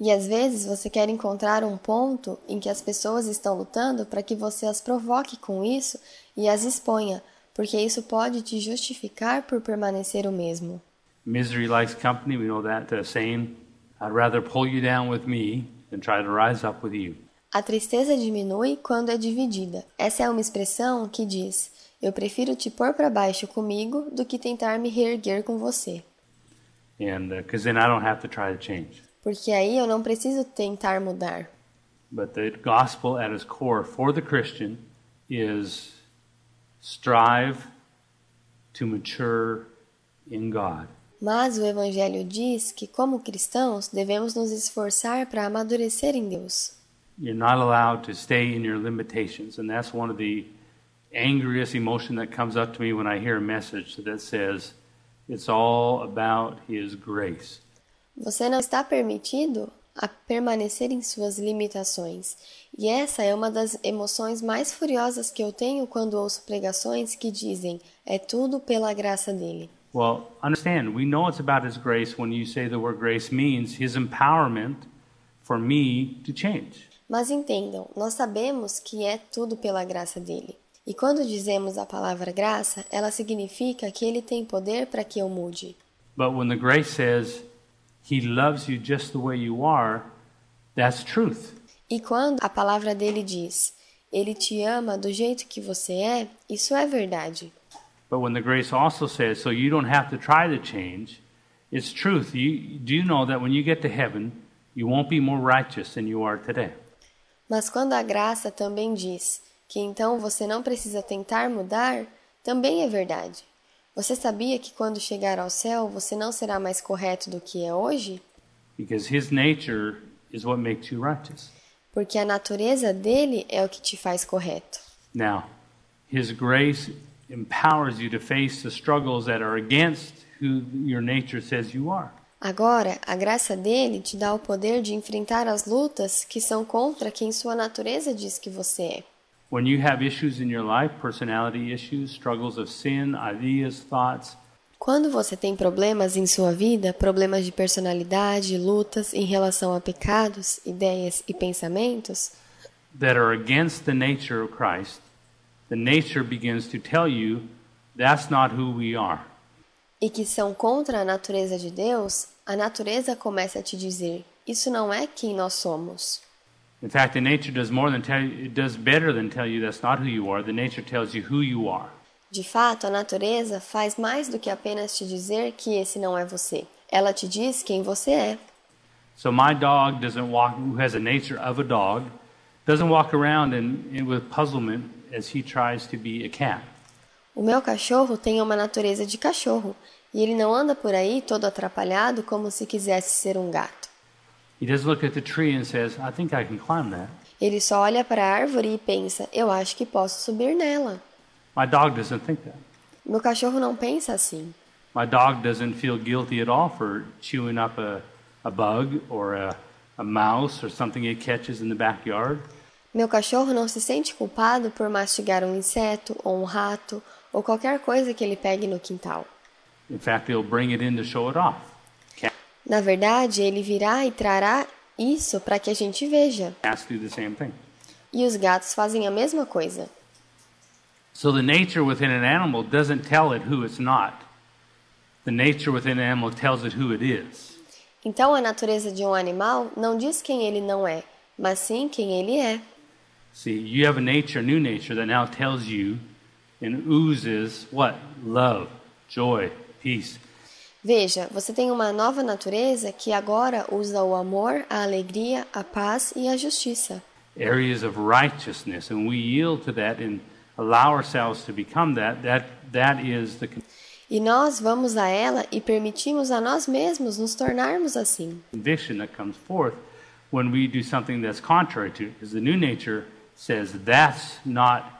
E às vezes você quer encontrar um ponto em que as pessoas estão lutando para que você as provoque com isso e as exponha, porque isso pode te justificar por permanecer o mesmo. Misery likes company, we know that uh, saying. I'd rather pull you down with me than try to rise up with you. A tristeza diminui quando é dividida. Essa é uma expressão que diz: Eu prefiro te pôr para baixo comigo do que tentar me reerguer com você. And because then I don't have to try to change. Porque aí eu não preciso tentar mudar. But the gospel at its core for the Christian is strive to mature in God. Mas o Evangelho diz que, como cristãos, devemos nos esforçar para amadurecer em Deus. You're not allowed to stay in your limitations. And that's one of the angriest emotion that comes up to me when I hear a message that says it's all about His grace. Você não está permitido a permanecer em suas limitações. E essa é uma das emoções mais furiosas que eu tenho quando ouço pregações que dizem: é tudo pela graça dele. Well, understand, we know it's about His grace when you say the word grace means His empowerment for me to change. Mas entendam, nós sabemos que é tudo pela graça dele. E quando dizemos a palavra graça, ela significa que ele tem poder para que eu mude. But when the grace says He loves you just the way you are, that's truth. E quando a palavra dele diz: ele te ama do jeito que você é, isso é verdade. But when the grace also says, so you don't have to try to change, it's truth. You, do you know that when you get to heaven, you won't be more righteous than you are today? Mas quando a graça também diz que então você não precisa tentar mudar, também é verdade. Você sabia que quando chegar ao céu você não será mais correto do que é hoje? Because His nature is what makes you righteous. Porque a natureza dele é o que te faz correto. Now, His grace empowers you to face the struggles that are against who your nature says you are. Agora, a graça dele te dá o poder de enfrentar as lutas que são contra quem sua natureza diz que você é. When you have issues in your life, personality issues, struggles of sin, ideas, thoughts, Quando você tem problemas em sua vida, problemas de personalidade, lutas em relação a pecados, ideias e pensamentos, that are against the nature of Christ, the nature begins to tell you that's not who we are. e que são contra a natureza de Deus, a natureza começa a te dizer: isso não é quem nós somos. In fact, the nature does more than tell you, it does better than tell you that's not who you are. The nature tells you who you are. De fato, a natureza faz mais do que apenas te dizer que esse não é você. Ela te diz quem você é. So my dog doesn't walk, who has a nature of a dog, doesn't walk around in, in, with puzzlement as he tries to be a cat. O meu cachorro tem uma natureza de cachorro e ele não anda por aí todo atrapalhado como se quisesse ser um gato. Says, I think I can climb that. Ele só olha para a árvore e pensa: eu acho que posso subir nela. My dog doesn't think that. Meu cachorro não pensa assim. My dog doesn't feel guilty at all for chewing up a, a bug or a, a mouse or something it catches in the backyard. Meu cachorro não se sente culpado por mastigar um inseto ou um rato ou qualquer coisa que ele pegue no quintal. In fact, he'll bring it in to show it off. Na verdade, ele virá e trará isso para que a gente veja. E os gatos fazem a mesma coisa. So the nature within an animal doesn't tell it who it's not. The nature within an animal tells it who it is. Então a natureza de um animal não diz quem ele não é, mas sim quem ele é. See, you have a nature, a new nature, that now tells you and oozes what? Love, joy, peace. Veja, você tem uma nova natureza que agora usa o amor, a alegria, a paz e a justiça. areas of righteousness, and we yield to that and allow ourselves to become that. That that is the E nós vamos a ela e permitimos a nós mesmos nos tornarmos assim. conviction that comes forth when we do something that's contrary to because the new nature says that's not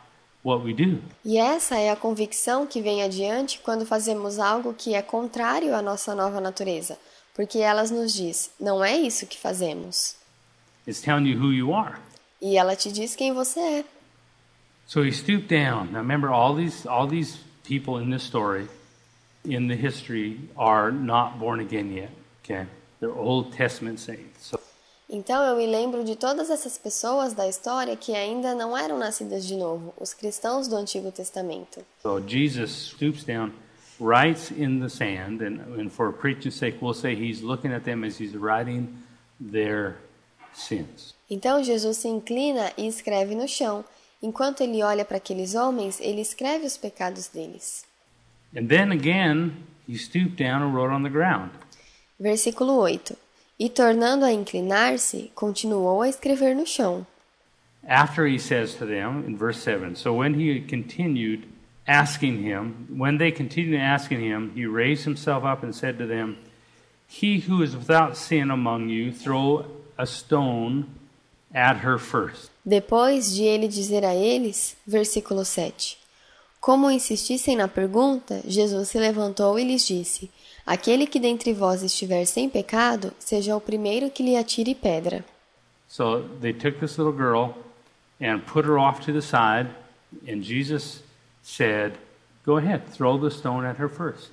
what we do. E essa é a convicção que vem adiante quando fazemos algo que é contrário à nossa nova natureza, porque elas nos diz: não é isso que fazemos. It's telling you who you are. E ela te diz quem você é. So he stooped down. Now remember, all these all these people in this story, in the history, are not born again yet. Okay, they're Old Testament saints. So Então eu me lembro de todas essas pessoas da história que ainda não eram nascidas de novo, os cristãos do Antigo Testamento. So Jesus stoops down, writes in the sand, and, and for preaching's sake, we'll say he's looking at them as he's writing their sins. Então Jesus se inclina e escreve no chão. Enquanto ele olha para aqueles homens, ele escreve os pecados deles. And then again, he stooped down and wrote on the ground. Versículo 8. E tornando a inclinar-se, continuou a escrever no chão. After he says to them in verse 7 So when he continued asking him, when they continued asking him, he raised himself up and said to them, He who is without sin among you, throw a stone at her first. Depois de ele dizer a eles, versículo 7. Como insistissem na pergunta, Jesus se levantou e lhes disse: Aquele que dentre vós estiver sem pecado, seja o primeiro que lhe atire pedra. So they took this little girl and put her off to the side, and Jesus said, Go ahead, throw the stone at her first.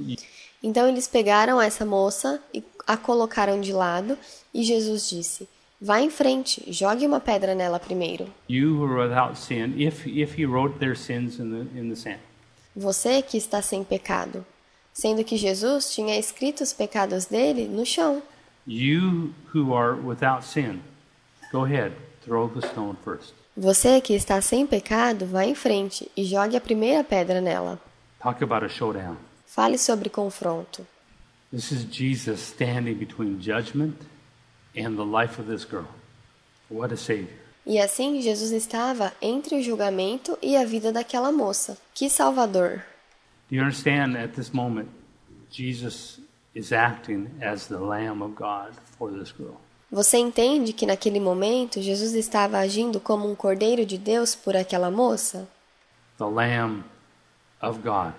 Então eles pegaram essa moça e a colocaram de lado, e Jesus disse: Vá em frente, jogue uma pedra nela primeiro. Sin, if, if he wrote their sins in the, in the sand. Você que está sem pecado. Sendo que Jesus tinha escrito os pecados dele no chão. You who are without sin, go ahead, throw the stone first. Você que está sem pecado, vá em frente e jogue a primeira pedra nela. Talk about a showdown. Fale sobre confronto. This is Jesus standing between judgment and the life of this girl. What a Savior. E assim Jesus estava entre o julgamento e a vida daquela moça. Que Salvador! Do you understand at this moment, Jesus is acting as the Lamb of God for this girl? Você entende que naquele momento Jesus estava agindo como um cordeiro de Deus por aquela moça? The Lamb of God.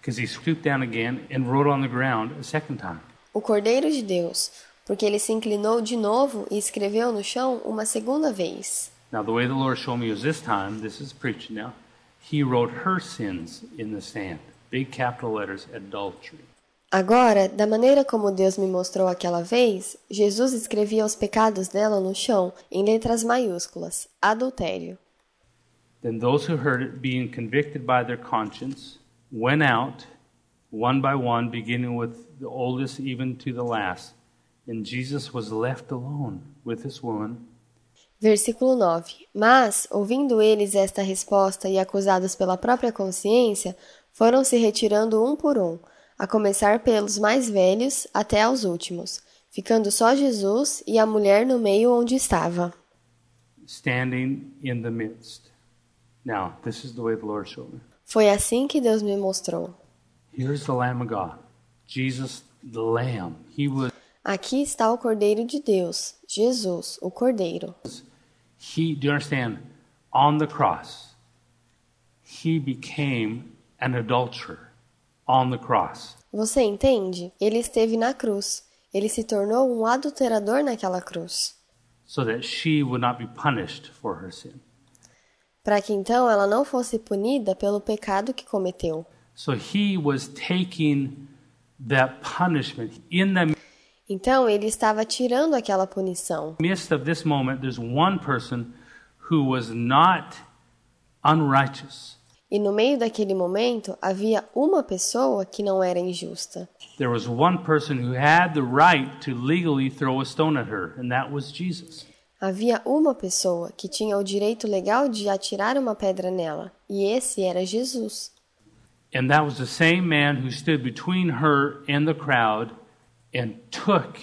Because he stooped down again and wrote on the ground a second time. O cordeiro de Deus, porque ele se inclinou de novo e escreveu no chão uma segunda vez. Now, the way the Lord showed me was this time, this is preaching now, he wrote her sins in the sand. Big capital letters, adultery. Agora, da maneira como Deus me mostrou aquela vez, Jesus escrevia os pecados dela no chão em letras maiúsculas: adultério. Then those who heard it, being convicted by their conscience, went out, one by one, beginning with the oldest even to the last. And Jesus was left alone with this woman. Versículo 9. Mas, ouvindo eles esta resposta e acusados pela própria consciência, foram se retirando um por um, a começar pelos mais velhos até aos últimos, ficando só Jesus e a mulher no meio onde estava. standing in the midst. Now, this is the way the Lord showed me. Foi assim que Deus me mostrou. Here's the Lamb of God. Jesus, the Lamb. He was, Aqui está o Cordeiro de Deus, Jesus, o Cordeiro. He, do you understand? On the cross, he became an adulterer on the cross. Você entende? Ele esteve na cruz. Ele se tornou um adulterador naquela cruz. so that she would not be punished for her sin. Para que então ela não fosse punida pelo pecado que cometeu. So he was taking that punishment. In the Então ele estava tirando aquela punição. midst of this moment, there's one person who was not unrighteous. E no meio daquele momento havia uma pessoa que não era injusta. There was one person who had the right to legally throw a stone at her, and that was Jesus. Havia uma pessoa que tinha o direito legal de atirar uma pedra nela, e esse era Jesus. And that was the same man who stood between her and the crowd and took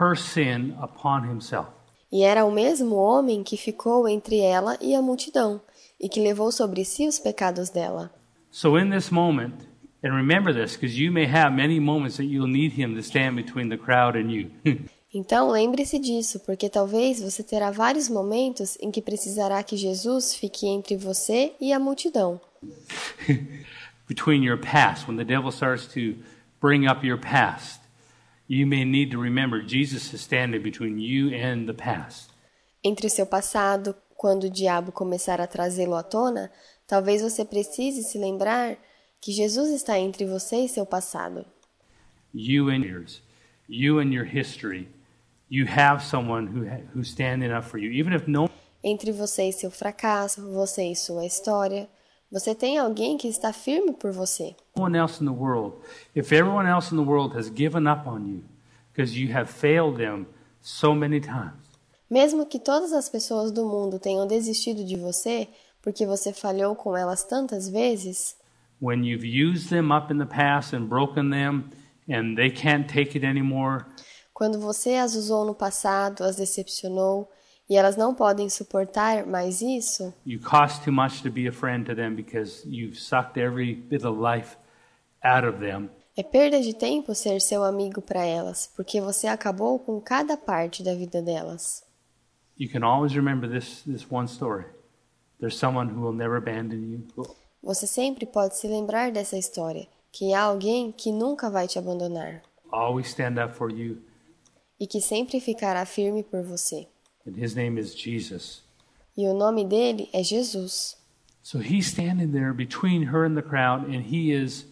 her sin upon himself. E era o mesmo homem que ficou entre ela e a multidão, e que levou sobre si os pecados dela. So, in this moment, and remember this because you may have many moments that you'll need him to stand between the crowd and you. Então lembre-se disso, porque talvez você terá vários momentos em que precisará que Jesus fique entre você e a multidão. between your past, when the devil starts to bring up your past, you may need to remember Jesus is standing between you and the past. Entre seu passado, quando o diabo começar a trazê-lo à tona, talvez você precise se lembrar que Jesus está entre você e seu passado. You and yours, you and your history, you have someone who who's standing up for you, even if no. Entre você e seu fracasso, você e sua história, você tem alguém que está firme por você. Everyone else in the world, if everyone else in the world has given up on you because you have failed them so many times. Mesmo que todas as pessoas do mundo tenham desistido de você porque você falhou com elas tantas vezes, when you've used them up in the past and broken them and they can't take it anymore, quando você as usou no passado, as decepcionou e elas não podem suportar mais isso, you cost too much to be a friend to them because you've sucked every bit of life out of them. é perda de tempo ser seu amigo para elas, porque você acabou com cada parte da vida delas. You can always remember this, this one story. There's someone who will never abandon you. Você sempre pode se lembrar dessa história, que há alguém que nunca vai te abandonar always stand up for you, e que sempre ficará firme por você. And his name is Jesus. E o nome dele é Jesus. So he's standing there between her and the crowd, and he is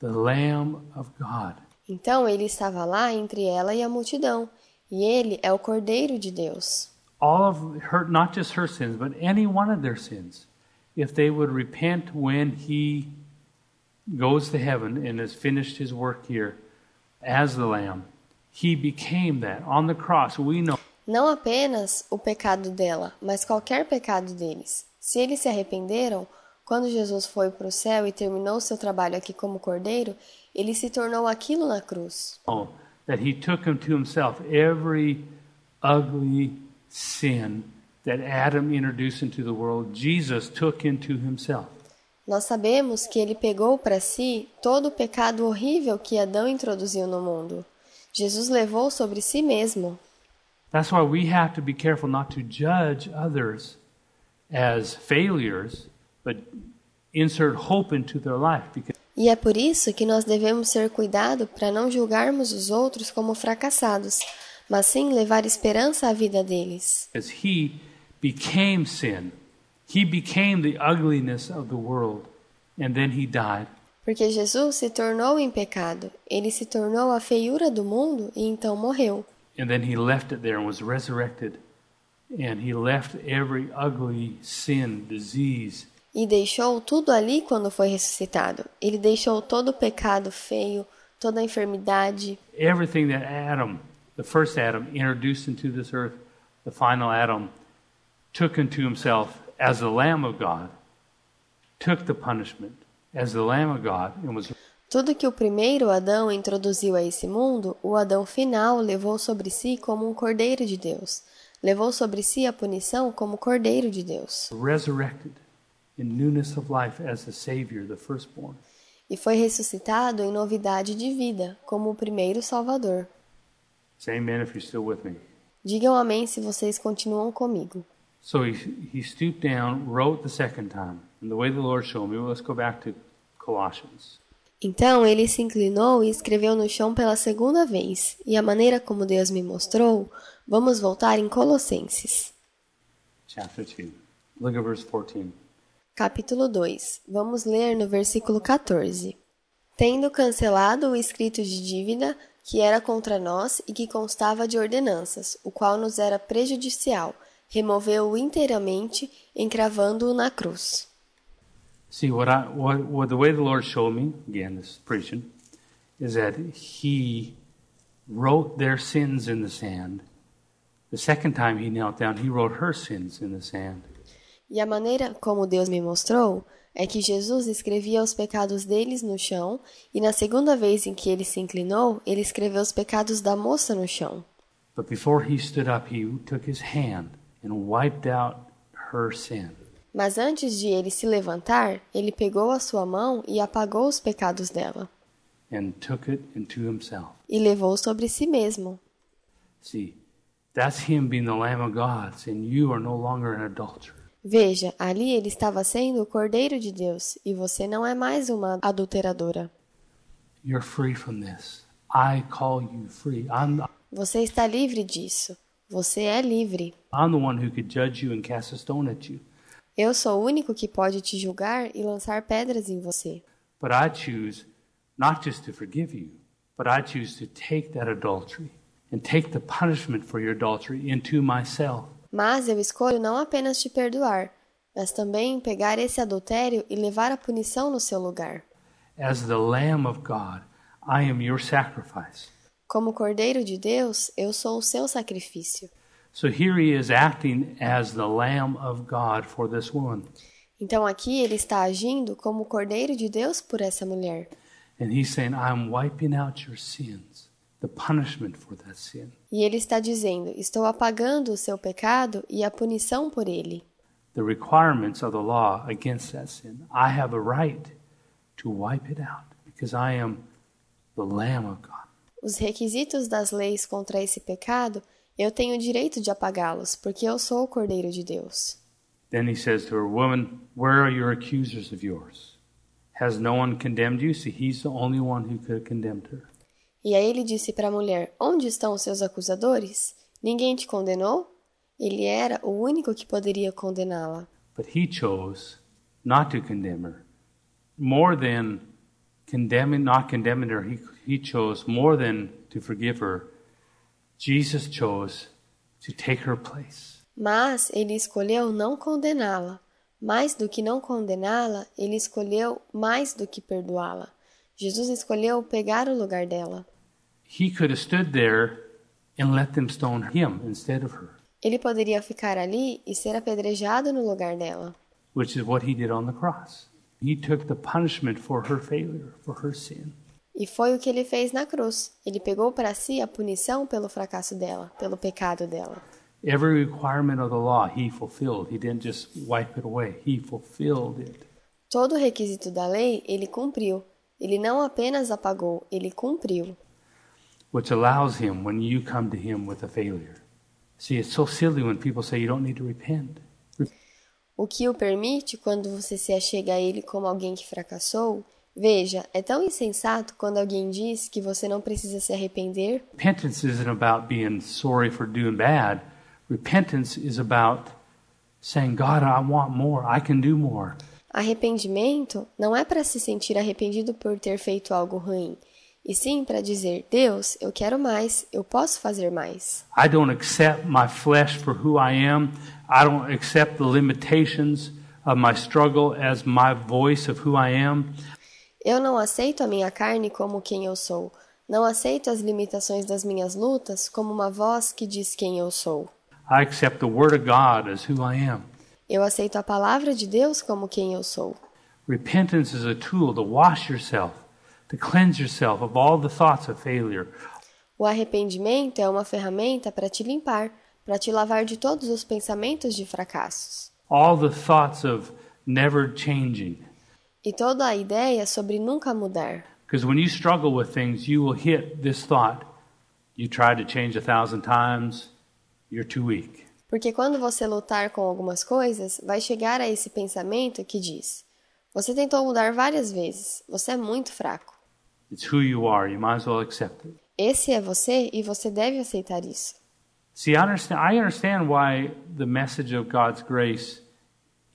the Lamb of God. Então ele estava lá entre ela e a multidão, e ele é o Cordeiro de Deus. All of her, not just her sins, but any one of their sins, if they would repent when he goes to heaven and has finished his work here as the Lamb, he became that. On the cross, we know Não apenas o pecado dela, mas qualquer pecado deles. Se eles se arrependeram, quando Jesus foi para o céu e terminou seu trabalho aqui como Cordeiro, ele se tornou aquilo na cruz. that he took him to himself every ugly sin that Adam introduced into the world, Jesus took into himself. Nós sabemos que ele pegou para si todo o pecado horrível que Adão introduziu no mundo. Jesus levou sobre si mesmo. That's why we have to be careful not to judge others as failures, but insert hope into their life because E é por isso que nós devemos ter cuidado para não julgarmos os outros como fracassados, mas sim levar esperança à vida deles. he became sin. He became the ugliness of the world, and then he died. Porque Jesus se tornou em pecado, ele se tornou a feiura do mundo e então morreu. And then he left it there and was resurrected. And he left every ugly sin, disease, E deixou tudo ali quando foi ressuscitado. Ele deixou todo o pecado feio, toda a enfermidade, everything that Adam, the first Adam, introduced into this earth, the final Adam, took into himself as the Lamb of God, took the punishment as the Lamb of God, and was Tudo que o primeiro Adão introduziu a esse mundo, o Adão final levou sobre si como um cordeiro de Deus. Levou sobre si a punição como cordeiro de Deus. resurrected in newness of life as the Savior, the firstborn. E foi ressuscitado em novidade de vida, como o primeiro Salvador. Say amen if you're still with me. Digam amém se vocês continuam comigo. So he, he stooped down, wrote the second time. And the way the Lord showed me, let's go back to Colossians. Então ele se inclinou e escreveu no chão pela segunda vez, e a maneira como Deus me mostrou, vamos voltar em Colossenses. chapter 2. Look at verse 14. Capítulo 2. Vamos ler no versículo 14. Tendo cancelado o escrito de dívida que era contra nós e que constava de ordenanças, o qual nos era prejudicial, removeu-o inteiramente, encravando-o na cruz. See, what I, what, what the way the Lord showed me, again, this is preaching, is that He wrote their sins in the sand. The second time He knelt down, He wrote her sins in the sand. E a maneira como Deus me mostrou é que Jesus escrevia os pecados deles no chão, e na segunda vez em que ele se inclinou, ele escreveu os pecados da moça no chão. But before he stood up, he took his hand and wiped out her sin. Mas antes de ele se levantar, ele pegou a sua mão e apagou os pecados dela, and took it into himself. e levou sobre si mesmo. See, that's him being the Lamb of God, saying, You are no longer an adulterer. Veja, ali ele estava sendo o Cordeiro de Deus, e você não é mais uma adulteradora. You're free from this. I call you free. I'm the, Você está livre disso. Você é livre. I'm the one who could judge you and cast a stone at you. Eu sou o único que pode te julgar e lançar pedras em você. But I choose not just to forgive you, but I choose to take that adultery and take the punishment for your adultery into myself. Mas eu escolho não apenas te perdoar, mas também pegar esse adultério e levar a punição no seu lugar. As the Lamb of God, I am your sacrifice. Como Cordeiro de Deus, eu sou o seu sacrifício. So here he is acting as the Lamb of God for this woman. Então aqui ele está agindo como o Cordeiro de Deus por essa mulher. And he's saying, I'm wiping out your sins, the punishment for that sin. E ele está dizendo: Estou apagando o seu pecado e a punição por ele. The requirements of the law against that sin. I have a right to wipe it out because I am the Lamb of God. Os requisitos das leis contra esse pecado, eu tenho o direito de apagá-los, porque eu sou o Cordeiro de Deus. Then he says to her, Woman, where are your accusers of yours? Has no one condemned you? See, he's the only one who could have condemned her. E aí ele disse para a mulher: Onde estão os seus acusadores? Ninguém te condenou? Ele era o único que poderia condená-la. But he chose not to condemn her. More than condemning, not condemning her, he, he chose more than to forgive her. Jesus chose to take her place. Mas ele escolheu não condená-la. Mais do que não condená-la, ele escolheu mais do que perdoá-la. Jesus escolheu pegar o lugar dela. He could have stood there and let them stone him instead of her, Ele poderia ficar ali e ser apedrejado no lugar dela. which is what he did on the cross. He took the punishment for her failure, for her sin. E foi o que ele fez na cruz. Ele pegou para si a punição pelo fracasso dela, pelo pecado dela. Every requirement of the law he fulfilled. He didn't just wipe it away, he fulfilled it. Todo requisito da lei ele cumpriu. Ele não apenas apagou, ele cumpriu. which allows him when you come to him with a failure. See, it's so silly when people say you don't need to repent. O que o permite quando você se achega a ele como alguém que fracassou? Veja, é tão insensato quando alguém diz que você não precisa se arrepender. Repentance isn't about being sorry for doing bad. Repentance is about saying, God, I want more. I can do more. Arrependimento não é para se sentir arrependido por ter feito algo ruim, e sim para dizer: Deus, eu quero mais, eu posso fazer mais. I don't accept my flesh for who I am. I don't accept the limitations of my struggle as my voice of who I am. Eu não aceito a minha carne como quem eu sou. Não aceito as limitações das minhas lutas como uma voz que diz quem eu sou. I accept the Word of God as who I am. Eu aceito a palavra de Deus como quem eu sou. Repentance is a tool to wash yourself, to cleanse yourself of all the thoughts of failure, O arrependimento é uma ferramenta para te limpar, para te lavar de todos os pensamentos de fracassos. all the thoughts of never changing. E toda a ideia sobre nunca mudar. Because when you struggle with things, you will hit this thought. You tried to change a thousand times, you're too weak. Porque quando você lutar com algumas coisas, vai chegar a esse pensamento que diz: Você tentou mudar várias vezes, você é muito fraco. It's who you are. You might as well accept it. Esse é você e você deve aceitar isso. See, I understand, I understand why the message of God's grace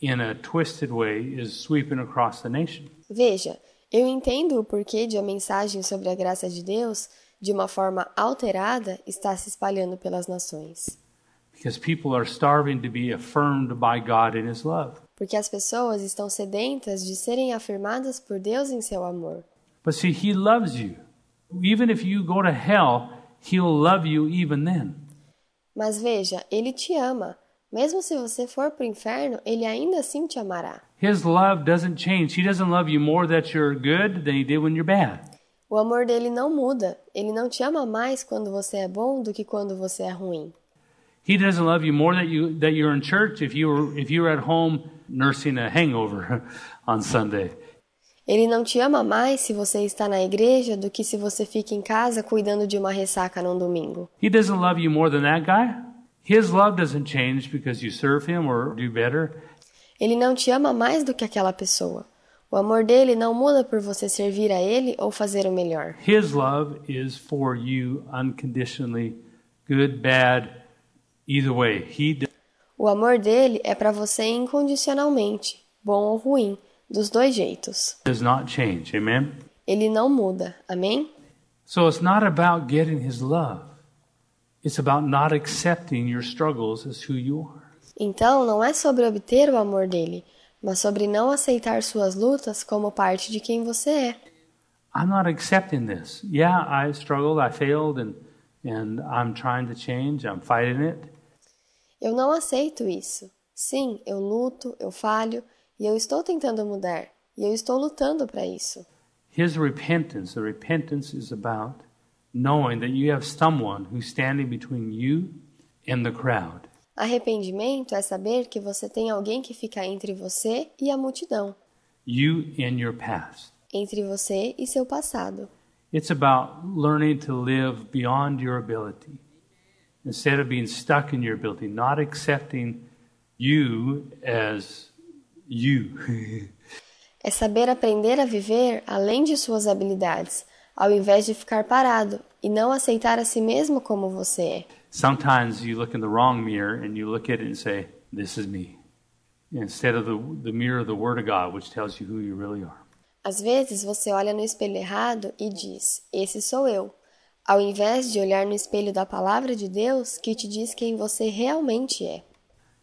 in a twisted way is sweeping across the nation. Veja, eu entendo o porquê de a mensagem sobre a graça de Deus, de uma forma alterada, está se espalhando pelas nações. Because people are starving to be affirmed by God in His love. Porque as pessoas estão sedentas de serem afirmadas por Deus em seu amor. But see, He loves you. Even if you go to hell, He'll love you even then. Mas veja, ele te ama. Mesmo se você for para o inferno, ele ainda assim te amará. His love doesn't change. He doesn't love you more that you're good than he did when you're bad. O amor dele não muda. Ele não te ama mais quando você é bom do que quando você é ruim. He doesn't love you more that you that you're in church if you were if you were at home nursing a hangover on Sunday. Ele não te ama mais se você está na igreja do que se você fica em casa cuidando de uma ressaca num domingo. He doesn't love you more than that guy. His love doesn't change because you serve him or do better. Ele não te ama mais do que aquela pessoa. O amor dele não muda por você servir a ele ou fazer o melhor. His love is for you unconditionally, good, bad, either way. He O amor dele é para você incondicionalmente, bom ou ruim, dos dois jeitos. does not change. Amen. Ele não muda. Amém? So it's not about getting his love. It's about not accepting your struggles as who you are. Então, não é sobre obter o amor dele, mas sobre não aceitar suas lutas como parte de quem você é. I'm not accepting this. Yeah, I struggled, I failed, and and I'm trying to change. I'm fighting it. Eu não aceito isso. Sim, eu luto, eu falho e eu estou tentando mudar. E eu estou lutando para isso. His repentance, the repentance is about knowing that you have someone who's standing between you and the crowd. Arrependimento é saber que você tem alguém que fica entre você e a multidão, You and your past. entre você e seu passado. It's about learning to live beyond your ability. Instead of being stuck in your ability, not accepting you as you. É saber aprender a viver além de suas habilidades, ao invés de ficar parado e não aceitar a si mesmo como você é. Sometimes you look in the wrong mirror and you look at it and say, This is me. Instead of the, the mirror of the Word of God, which tells you who you really are. Às vezes você olha no espelho errado e diz: Esse sou eu, ao invés de olhar no espelho da palavra de Deus que te diz quem você realmente é.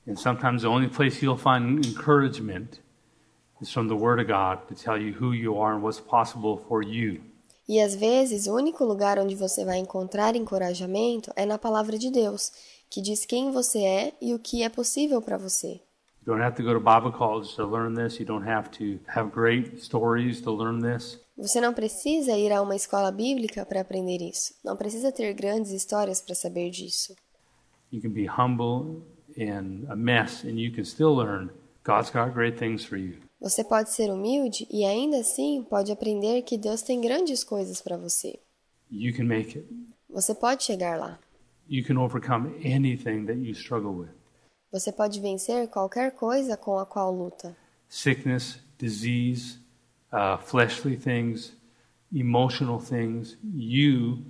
And sometimes the only place you'll find encouragement is from the Word of God to tell you who you are and what's possible for you. E às vezes o único lugar onde você vai encontrar encorajamento é na palavra de Deus, que diz quem você é e o que é possível para você. You don't have to go to Bible college to learn this. You don't have to have great stories to learn this. Você não precisa ir a uma escola bíblica para aprender isso. Não precisa ter grandes histórias para saber disso. You can be humble and a mess, and you can still learn God's got great things for you. Você pode ser humilde e ainda assim pode aprender que Deus tem grandes coisas para você. You can make it. Você pode chegar lá. You can overcome anything that you struggle with Você pode vencer qualquer coisa com a qual luta. sickness, disease, uh, fleshly things, emotional things. You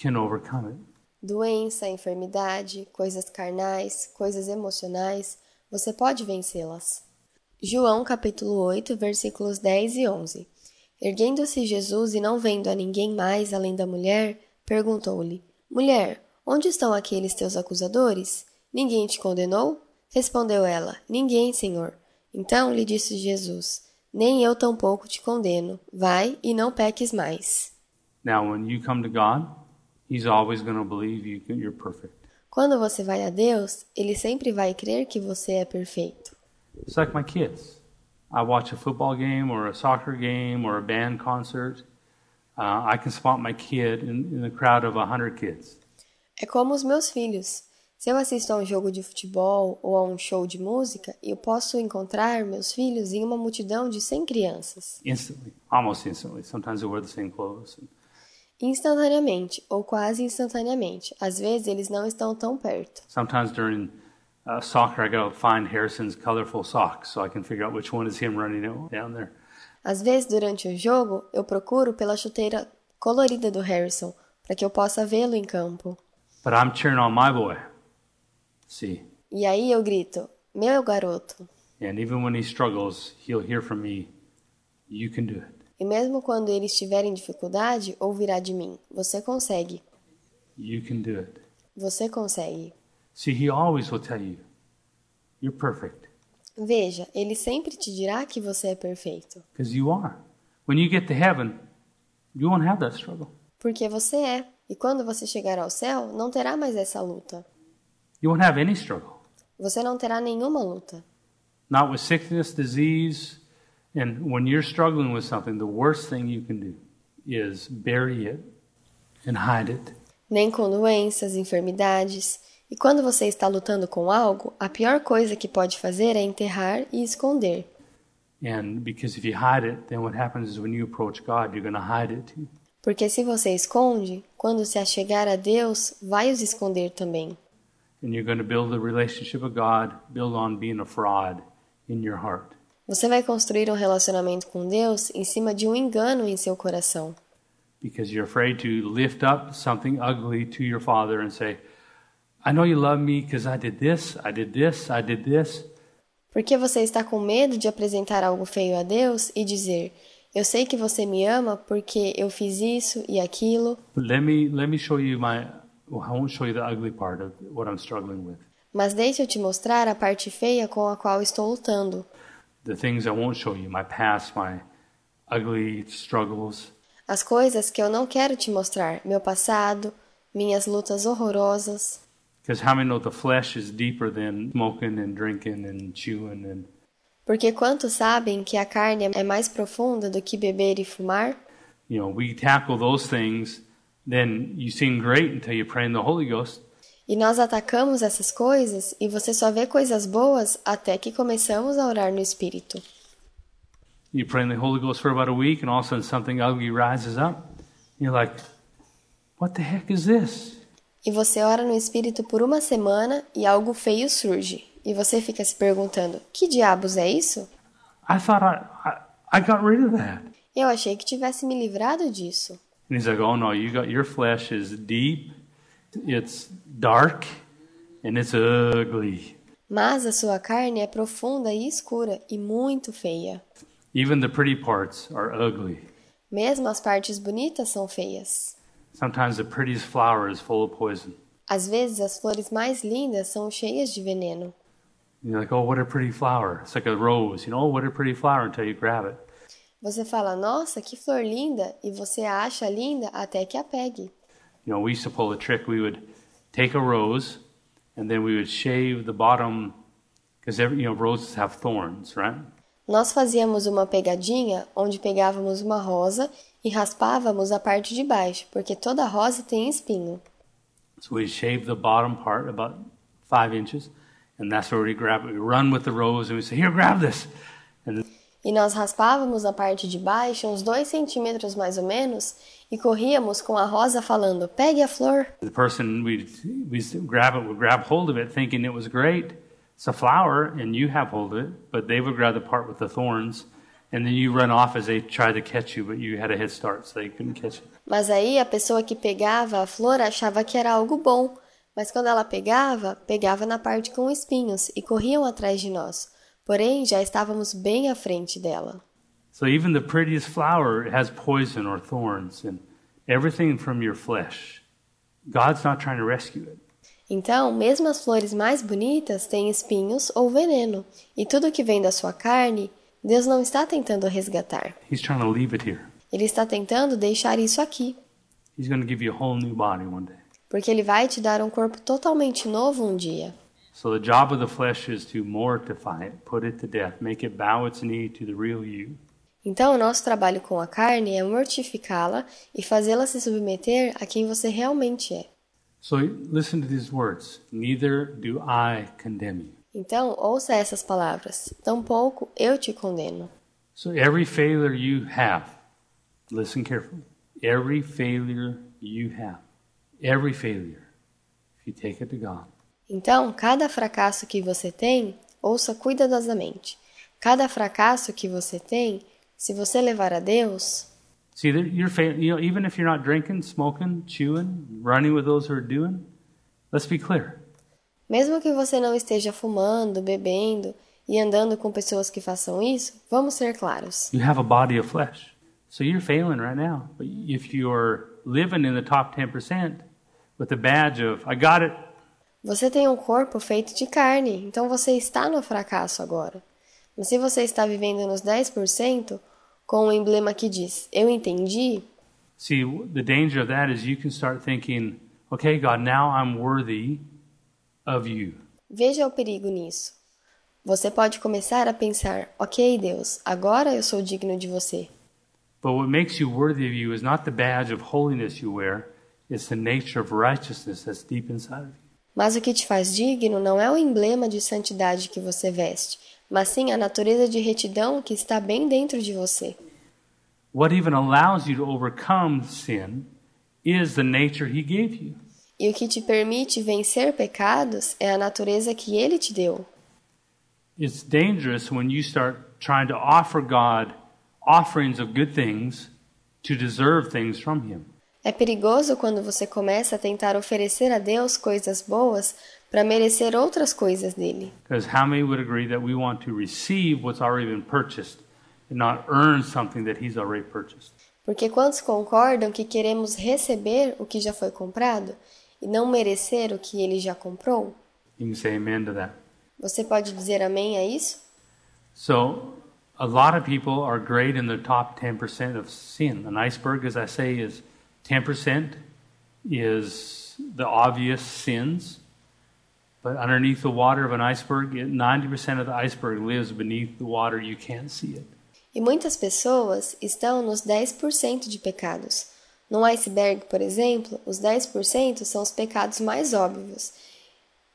can overcome it. Doença, enfermidade, coisas carnais, coisas emocionais, você pode vencê-las. João capítulo 8, versículos 10 e 11. Erguendo-se Jesus e não vendo a ninguém mais além da mulher, perguntou-lhe: Mulher, onde estão aqueles teus acusadores? Ninguém te condenou? Respondeu ela: Ninguém, Senhor. Então lhe disse Jesus: Nem eu tampouco te condeno. Vai e não peques mais. Now, when you come to God, He's always going to believe you, you're perfect. Quando você vai a Deus, ele sempre vai crer que você é perfeito. It's like my kids. I watch a football game or a soccer game or a band concert. Uh, I can spot my kid in, in a crowd of 100 kids. É como os meus filhos. Se eu assisto a um jogo de futebol ou a um show de música, eu posso encontrar meus filhos em uma multidão de 100 crianças. Instantly, almost instantly. Sometimes they wear the same clothes. Instantaneamente, ou quase instantaneamente. Às vezes eles não estão tão perto. Sometimes during uh, soccer, I got to find Harrison's colorful socks so I can figure out which one is him running it down there. Às vezes, durante o jogo, eu procuro pela chuteira colorida do Harrison, para que eu possa vê-lo em campo. But I'm cheering on my boy. See, E aí eu grito: Meu garoto! and even when he struggles, he'll hear from me, "You can do it. E mesmo quando ele estiver em dificuldade, ouvirá de mim: Você consegue, You can do it." você consegue. See, he always will tell you, "You're perfect." Veja, ele sempre te dirá que você é perfeito, Because you are. When you get to heaven, you won't have that struggle. porque você é. E quando você chegar ao céu, não terá mais essa luta. You won't have any struggle. Você não terá nenhuma luta. Not with sickness, disease, and when you're struggling with something, the worst thing you can do is bury it and hide it. Nem com doenças, enfermidades. E quando você está lutando com algo, a pior coisa que pode fazer é enterrar e esconder. And because if you hide it, then what happens is when you approach God, you're going to hide it too. Porque se você esconde, quando se achegar a Deus, vai os esconder também. And you're going to build a relationship with God, build on being a fraud in your heart. Você vai construir um relacionamento com Deus em cima de um engano em seu coração. Because you're afraid to lift up something ugly to your Father and say, I know you love me because I did this, I did this, I did this. Porque você está com medo de apresentar algo feio a Deus e dizer: Eu sei que você me ama porque eu fiz isso e aquilo. Let me let me show you my well, I won't show you the ugly part of what I'm struggling with. Mas deixe eu te mostrar a parte feia com a qual estou lutando. The things I won't show you, my past, my ugly struggles. As coisas que eu não quero te mostrar, meu passado, minhas lutas horrorosas. Because how many know the flesh is deeper than smoking and drinking and chewing and Porque quantos sabem que a carne é mais profunda do que beber e fumar? you know, we tackle those things, then you sing great until you pray in the Holy Ghost. E nós atacamos essas coisas e você só vê coisas boas até que começamos a orar no Espírito. You pray in the Holy Ghost for about a week, and all of a sudden something ugly rises up. You're like, what the heck is this? E você ora no Espírito por uma semana e algo feio surge. E você fica se perguntando: que diabos é isso? I thought I, I, I got rid of that. Eu achei que tivesse me livrado disso. And he's like, oh no, you got your flesh is deep, it's dark, and it's ugly. Mas a sua carne é profunda e escura e muito feia. Even the pretty parts are ugly. Mesmo as partes bonitas são feias. Sometimes the prettiest flower is full of poison. Às vezes as flores mais lindas são cheias de veneno. You're like, oh, what a pretty flower. It's like a rose, you know, what a pretty flower until you grab it. Você fala, nossa, que flor linda, e você a acha linda até que a pegue. You know, we used to pull a trick. We would take a rose, and then we would shave the bottom, because every you know roses have thorns, right? Nós fazíamos uma pegadinha onde pegávamos uma rosa e raspávamos a parte de baixo, porque toda rosa tem espinho. So we shave the bottom part about five inches, and that's where we grab it. We run with the rose, and we say, "Here, grab this," and E nós raspávamos a parte de baixo, uns dois centímetros mais ou menos, e corríamos com a rosa falando: pegue a flor. the person we we grab it would grab hold of it, thinking it was great. It's a flower, and you have hold of it, but they would grab the part with the thorns, and then you run off as they try to catch you, but you had a head start, so they couldn't catch you. Mas aí a pessoa que pegava a flor achava que era algo bom, mas quando ela pegava, pegava na parte com espinhos e corriam atrás de nós. Porém, já estávamos bem à frente dela. So even the prettiest flower has poison or thorns and everything from your flesh. God's not trying to rescue it. Então, mesmo as flores mais bonitas têm espinhos ou veneno, e tudo que vem da sua carne, Deus não está tentando resgatar. He's trying to leave it here. Ele está tentando deixar isso aqui, He's going to give you a whole new body one day. porque ele vai te dar um corpo totalmente novo um dia. So the job of the flesh is to mortify it, put it to death, make it bow its knee to the real you. Então, o nosso trabalho com a carne é mortificá-la e fazê-la se submeter a quem você realmente é. So listen to these words. Neither do I condemn you. Então, ouça essas palavras: Tampouco eu te condeno. So every failure you have, listen carefully. Every failure you have, every failure, if you take it to God, Então, cada fracasso que você tem, ouça cuidadosamente. Cada fracasso que você tem, se você levar a Deus, See, you're you know, even if you're not drinking, smoking, chewing, running with those who are doing, let's be clear. Mesmo que você não esteja fumando, bebendo e andando com pessoas que façam isso, vamos ser claros. You have a body of flesh. So you're failing right now. But if you're living in the top 10% with the badge of, I got it, Você tem um corpo feito de carne, então você está no fracasso agora. Mas se você está vivendo nos 10%, com um emblema que diz, eu entendi, see, the danger of that is you can start thinking, okay, God, now I'm worthy of you. Veja o perigo nisso. Você pode começar a pensar: ok, Deus, agora eu sou digno de você. But what makes you worthy of you is not the badge of holiness you wear, it's the nature of righteousness that's deep inside of you. Mas o que te faz digno não é o emblema de santidade que você veste, mas sim a natureza de retidão que está bem dentro de você. What even allows you to overcome sin is the nature He gave you. E o que te permite vencer pecados é a natureza que ele te deu. It's dangerous when you start trying to offer God offerings of good things to deserve things from Him. É perigoso quando você começa a tentar oferecer a Deus coisas boas para merecer outras coisas dele. Because how many would agree that we want to receive what's already been purchased and not earn something that He's already purchased? Porque quantos concordam que queremos receber o que já foi comprado e não merecer o que ele já comprou? Você pode dizer amém a isso? So, a lot of people are great in the top 10% of sin. An iceberg, as I say, is 10% is the obvious sins. But underneath the water of an iceberg, it- 90% of the iceberg lives beneath the water. You can't see it. E muitas pessoas estão nos 10% de pecados. No iceberg, por exemplo, os 10% são os pecados mais óbvios.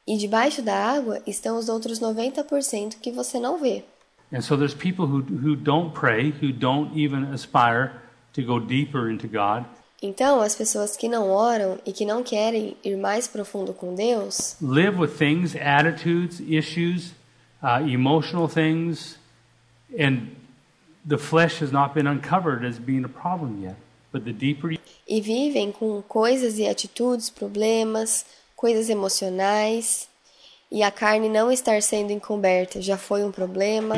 E debaixo da água estão os outros 90% que você não vê. And so there's people who, who don't pray, who don't even aspire to go deeper into God, Então, as pessoas que não oram e que não querem ir mais profundo com Deus, live with things, attitudes, issues, uh, emotional things, and the flesh has not been uncovered as being a problem yet. But the deeper you e vivem com coisas e atitudes, problemas, coisas emocionais, e a carne não estar sendo encoberta já foi um problema.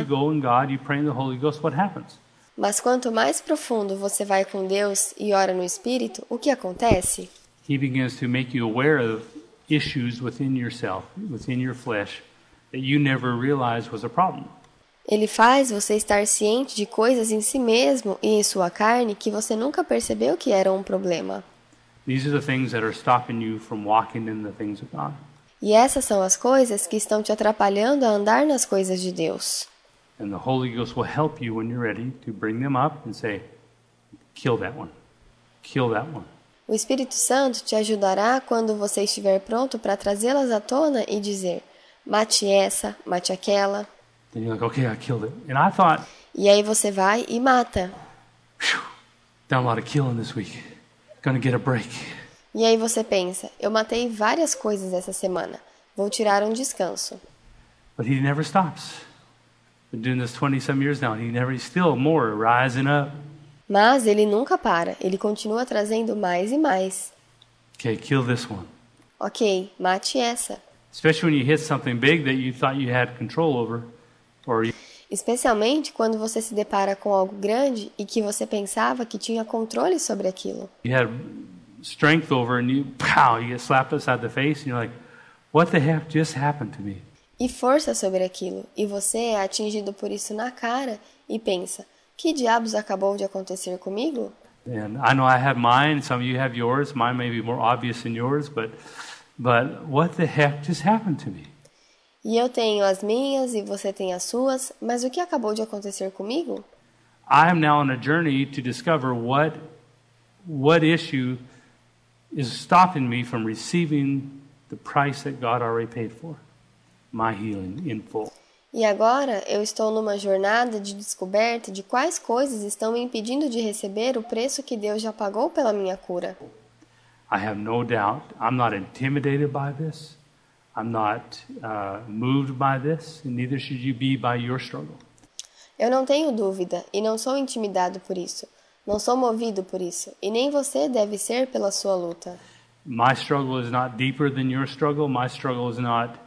Mas quanto mais profundo você vai com Deus e ora no Espírito, o que acontece? He begins to make you aware of issues within yourself, within your flesh, that you never realized was a problem. Ele faz você estar ciente de coisas em si mesmo e em sua carne que você nunca percebeu que eram um problema. E essas são as coisas que estão te atrapalhando a andar nas coisas de Deus. And the Holy Ghost will help you when you're ready to bring them up and say, kill that one, kill that one. O Espírito Santo te ajudará quando você estiver pronto para trazê-las à tona e dizer: mate essa, mate aquela. Then you're like, okay, I killed it. And I thought, E aí você vai e mata. Phew, done a lot of killing this week. Gonna get a break. E aí você pensa: eu matei várias coisas essa semana. Vou tirar um descanso. But he never stops. Been doing this 20 some years now, and he never, he's still more rising up. Mas ele nunca para, ele continua trazendo mais e mais. Okay, kill this one. Ok, mate essa. Especially when you hit something big that you thought you had control over, Especialmente quando você se depara com algo grande e que você pensava que tinha controle sobre aquilo. you had strength over, and you, pow, you get slapped upside the face, and you're like, what the heck just happened to me? E força sobre aquilo. E você é atingido por isso na cara e pensa: que diabos acabou de acontecer comigo? And I know I have mine, some of you have yours. Mine may be more obvious than yours, but, but what the heck just happened to me? E eu tenho as minhas e você tem as suas, mas o que acabou de acontecer comigo? I am now on a journey to discover what, what issue is stopping me from receiving the price that God already paid for my healing in full. E agora eu estou numa jornada de descoberta de quais coisas estão me impedindo de receber o preço que Deus já pagou pela minha cura. I have no doubt. I'm not intimidated by this. I'm not uh, moved by this, neither should you be by your struggle. Eu não tenho dúvida e não sou intimidado por isso. Não sou movido por isso, e nem você deve ser pela sua luta. My struggle is not deeper than your struggle. My struggle is not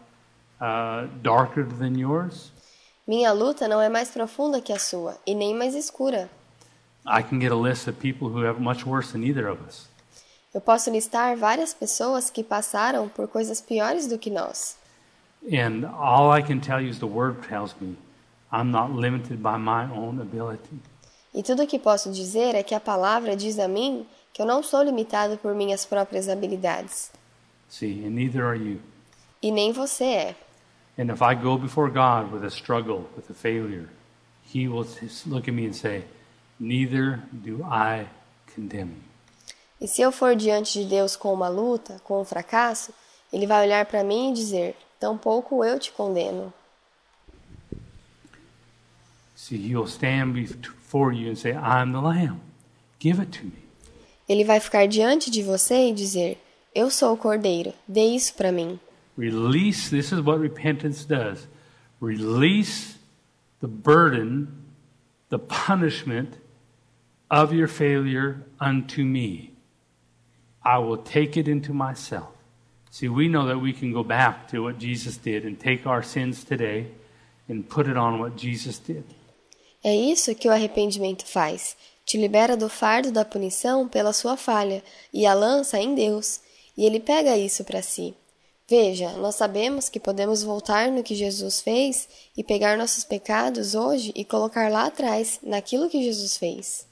uh, darker than yours. Minha luta não é mais profunda que a sua, e nem mais escura. I can get a list of people who have much worse than either of us. Eu posso listar várias pessoas que passaram por coisas piores do que nós. And all I can tell you is the word tells me I'm not limited by my own ability. E tudo o que posso dizer é que a palavra diz a mim que eu não sou limitado por minhas próprias habilidades. See, and neither are you. E nem você é. And if I go before God with a struggle, with a failure, He will look at me and say, Neither do I condemn you. E se eu for diante de Deus com uma luta, com um fracasso, ele vai olhar para mim e dizer: Tampouco eu te condeno. See, he'll stand before you and say, I'm the lamb. Give it to me. Ele vai ficar diante de você e dizer: Eu sou o cordeiro. Dê isso para mim. Release, this is what repentance does. Release the burden, the punishment of your failure unto me. I will take it into myself. See, we know that we can go back to what Jesus did and take our sins today and put it on what Jesus did. É isso que o arrependimento faz. Te libera do fardo da punição pela sua falha e a lança em Deus, e ele pega isso para si. Veja, nós sabemos que podemos voltar no que Jesus fez e pegar nossos pecados hoje e colocar lá atrás, naquilo que Jesus fez.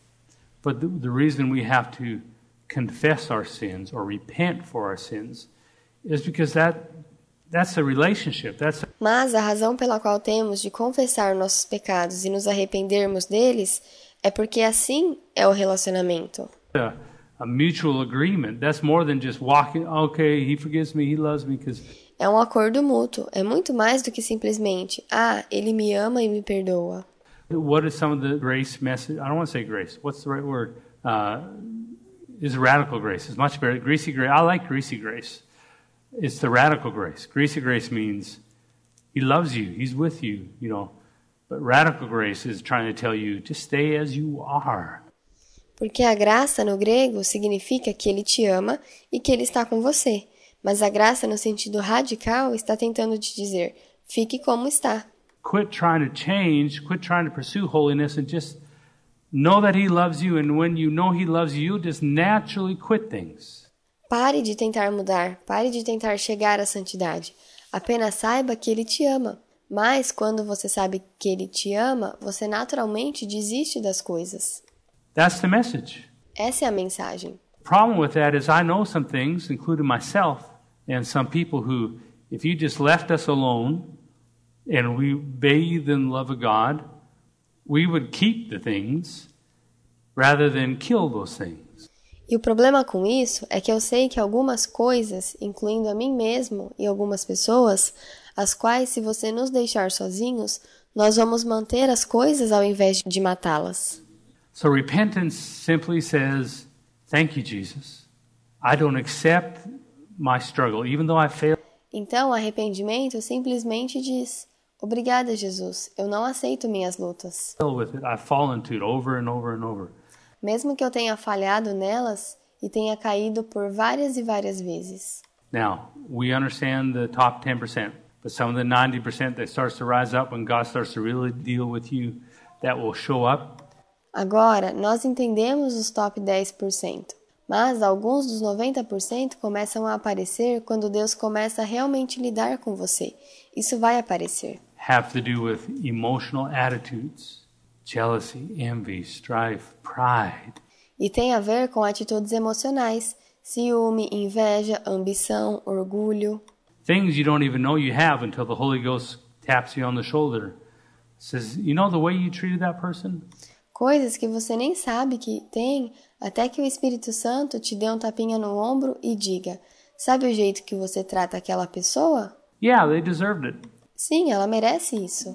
But the, the reason we have to confess our sins or repent for our sins is because that that's a relationship. That's a... Mas a razão pela qual temos de confessar nossos pecados e nos arrependermos deles é porque assim é o relacionamento. A, a mutual agreement. That's more than just walking, okay, he forgives me, he loves me because É um acordo mútuo, é muito mais do que simplesmente, ah, ele me ama e me perdoa. What is some of the grace message? I don't want to say grace. What's the right word? Uh, is radical grace. It's much better. Greasy grace. I like greasy grace. It's the radical grace. Greasy grace means he loves you. He's with you, you know. But radical grace is trying to tell you, just stay as you are. Porque a graça no grego significa que ele te ama e que ele está com você. Mas a graça no sentido radical está tentando te dizer, fique como está. Quit trying to change, quit trying to pursue holiness and just know that he loves you and when you know he loves you, you just naturally quit things. Pare de tentar mudar, pare de tentar chegar à santidade. Apenas saiba que ele te ama. Mas quando você sabe que ele te ama, você naturalmente desiste das coisas. That's the message. Essa é a mensagem. The problem with that is I know some things, including myself, and some people who, if you just left us alone and we bathed in the love of God, we would keep the things rather than kill those things. E o problema com isso é que eu sei que algumas coisas, incluindo a mim mesmo e algumas pessoas, as quais, se você nos deixar sozinhos, nós vamos manter as coisas ao invés de matá-las. So repentance simply says, Thank you, Jesus. I don't accept my struggle, even though I failed. Então, o arrependimento simplesmente diz: Obrigada, Jesus. Eu não aceito minhas lutas. Mesmo que eu tenha falhado nelas e tenha caído por várias e várias vezes. Now, we understand the top 10%, but some of the 90% that starts to rise up when God starts to really deal with you, that will show up. Agora, nós entendemos os top 10%, mas alguns dos 90% começam a aparecer quando Deus começa a realmente lidar com você. Isso vai aparecer. Have to do with emotional attitudes, jealousy, envy, strife, pride. E tem a ver com atitudes emocionais, ciúme, inveja, ambição, orgulho. Things you don't even know you have until the Holy Ghost taps you on the shoulder. Says, You know the way you treated that person? Coisas que você nem sabe que tem, até que o Espírito Santo te dê um tapinha no ombro e diga: Sabe o jeito que você trata aquela pessoa? Yeah, they deserved it. Sim, ela merece isso.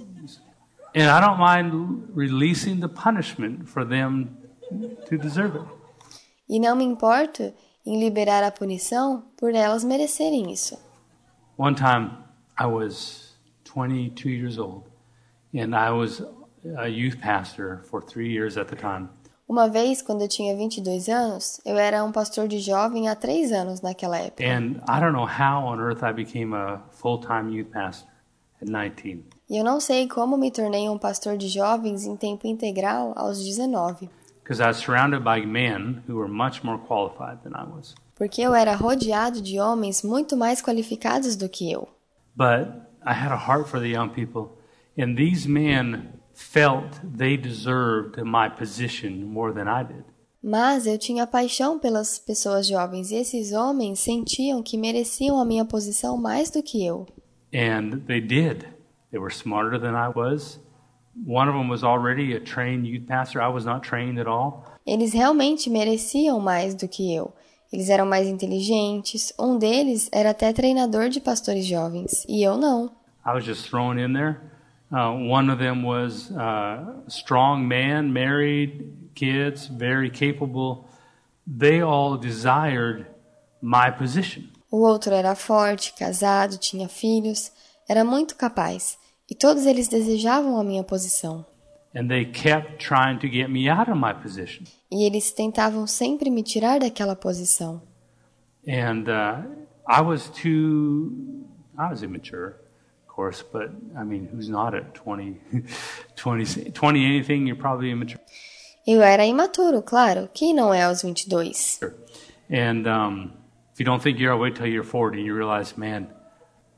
And I don't mind releasing the punishment for them to deserve it. E não me importo em liberar a punição por elas merecerem isso. One time I was 22 years old and I was a youth pastor for three years at the time. Uma vez, quando eu tinha 22 anos, eu era um pastor de jovem há três anos naquela época. And I don't know how on earth I became a full time youth pastor 19. Eu não sei como me tornei um pastor de jovens em tempo integral aos 19, Because I was surrounded by men who were much more qualified than I was. porque eu era rodeado de homens muito mais qualificados do que eu. But I had a heart for the young people, and these men felt they deserved my position more than I did. Mas eu tinha paixão pelas pessoas jovens e esses homens sentiam que mereciam a minha posição mais do que eu. And they did. They were smarter than I was. One of them was already a trained youth pastor. I was not trained at all. Eles realmente mereciam mais do que eu. Eles eram mais inteligentes. Um deles era até treinador de pastores jovens, e eu não. I was just thrown in there. Uh, one of them was uh, a strong man, married, kids, very capable. They all desired my position. O outro era forte, casado, tinha filhos, era muito capaz, e todos eles desejavam a minha posição. And they kept trying to get me out of my position. E eles tentavam sempre me tirar daquela posição. And uh, I was too, I was immature, of course, but I mean, who's not at 20, 20, 20 anything, you're probably immature. Eu era imaturo, claro. Quem não é aos 22? And um, if you don't think you're, wait till you're 40 and you realize, man,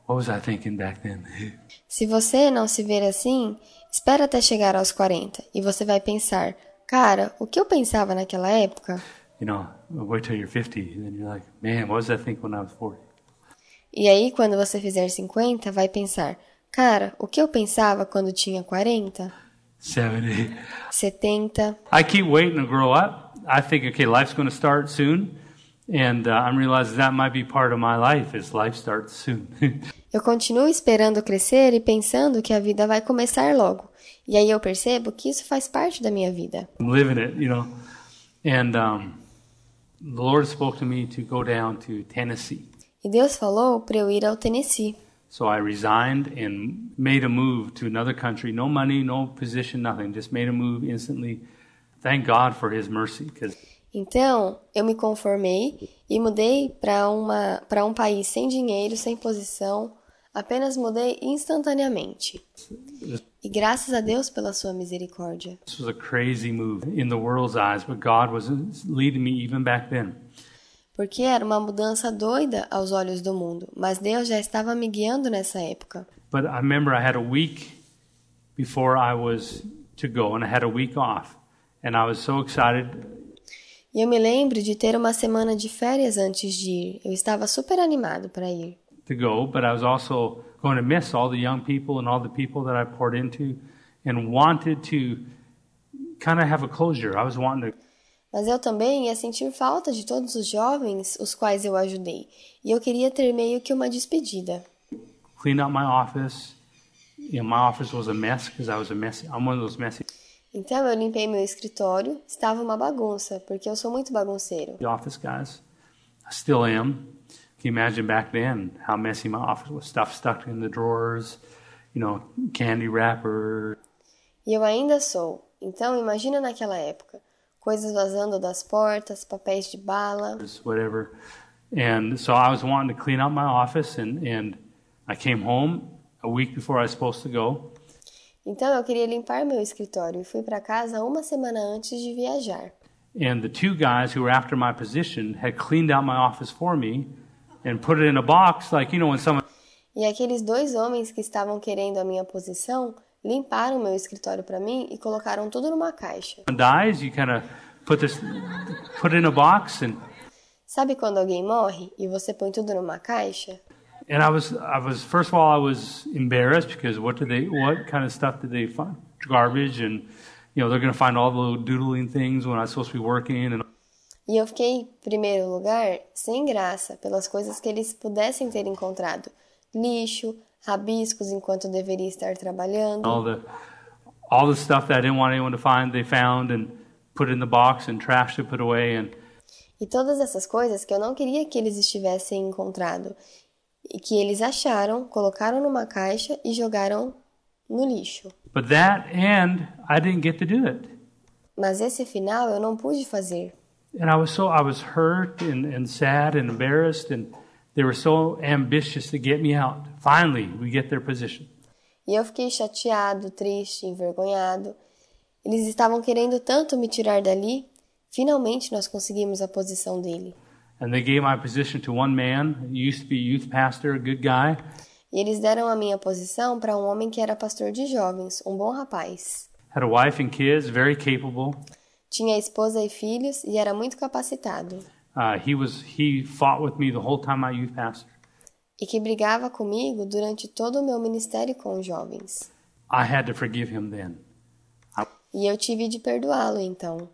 what was I thinking back then? Se você não se ver assim, espera até chegar aos 40 e você vai pensar: cara, o que eu pensava naquela época? you know, wait till you're 50 and then you're like, man, what was I thinking when I was 40? E aí, quando você fizer 50, vai pensar: cara, o que eu pensava quando tinha 40? 70. 70. I keep waiting to grow up. I think, okay, life's going to start soon. And uh, I'm realizing that might be part of my life is life starts soon. Eu continuo esperando crescer e pensando que a vida vai começar logo. E aí eu percebo que isso faz parte da minha vida. I'm living it, you know. And um, the Lord spoke to me to go down to Tennessee. E Deus falou para eu ir ao Tennessee. So I resigned and made a move to another country. No money, no position, nothing. Just made a move instantly. Thank God for His mercy, because Então, eu me conformei e mudei para um país sem dinheiro, sem posição, apenas mudei instantaneamente. E graças a Deus pela sua misericórdia. this was a crazy move in the world's eyes, but God was leading me even back then. Porque era uma mudança doida aos olhos do mundo, mas Deus já estava me guiando nessa época. But I remember I had a week before I was to go, and I had a week off, and I was so excited. E eu me lembro de ter uma semana de férias antes de ir. Eu estava super animado para ir. to go, but I was also going to miss all the young people and all the people that I poured into and wanted to kind of have a closure. I was wanting to Mas eu também ia sentir falta de todos os jovens os quais eu ajudei. E eu queria ter meio que uma despedida. clean up my office. You know, my office was a mess because I was a messy. I'm one of those messy Então eu limpei meu escritório, estava uma bagunça, porque eu sou muito bagunceiro. office guys. I still am. Can you imagine back then how messy my office was? Stuff stuck in the drawers, you know, candy wrappers, E eu ainda sou. Então imagina naquela época. Coisas vazando das portas, papéis de bala. whatever. And so I was wanting to clean up my office, and, and I came home a week before I was supposed to go. Então eu queria limpar meu escritório e fui para casa uma semana antes de viajar. And the two guys who were after my position had cleaned out my office for me and put it in a box, like, you know, when someone E aqueles dois homens que estavam querendo a minha posição limparam meu escritório para mim e colocaram tudo numa caixa. dies, you kind of put this, put it in a box, and Sabe quando alguém morre e você põe tudo numa caixa? And I was, I was first of all, I was embarrassed because what did they, what kind of stuff did they find? Garbage, and you know, they're going to find all the little doodling things when I'm supposed to be working, and E eu fiquei, em primeiro lugar, sem graça pelas coisas que eles pudessem ter encontrado: lixo, rabiscos enquanto eu deveria estar trabalhando. all the, all the stuff that I didn't want anyone to find, they found and put in the box and trashed it, put away, and E todas essas coisas que eu não queria que eles estivessem encontrado que eles acharam, colocaram numa caixa e jogaram no lixo. But that end, I didn't get to do it. Mas esse final eu não pude fazer. And I was so, I was hurt and, and sad and embarrassed, and they were so ambitious to get me out. Finally, we get their position. E eu fiquei chateado, triste, envergonhado. Eles estavam querendo tanto me tirar dali. Finalmente nós conseguimos a posição dele. And they gave my position to one man, used to be youth pastor, a good guy. E eles deram a minha posição para um homem que era pastor de jovens, um bom rapaz. Had a wife and kids, very capable. Tinha esposa e filhos e era muito capacitado. Uh, he was he fought with me the whole time I youth pastor. e que brigava comigo durante todo o meu ministério com os jovens. I had to forgive him then. E eu tive de perdoá-lo então.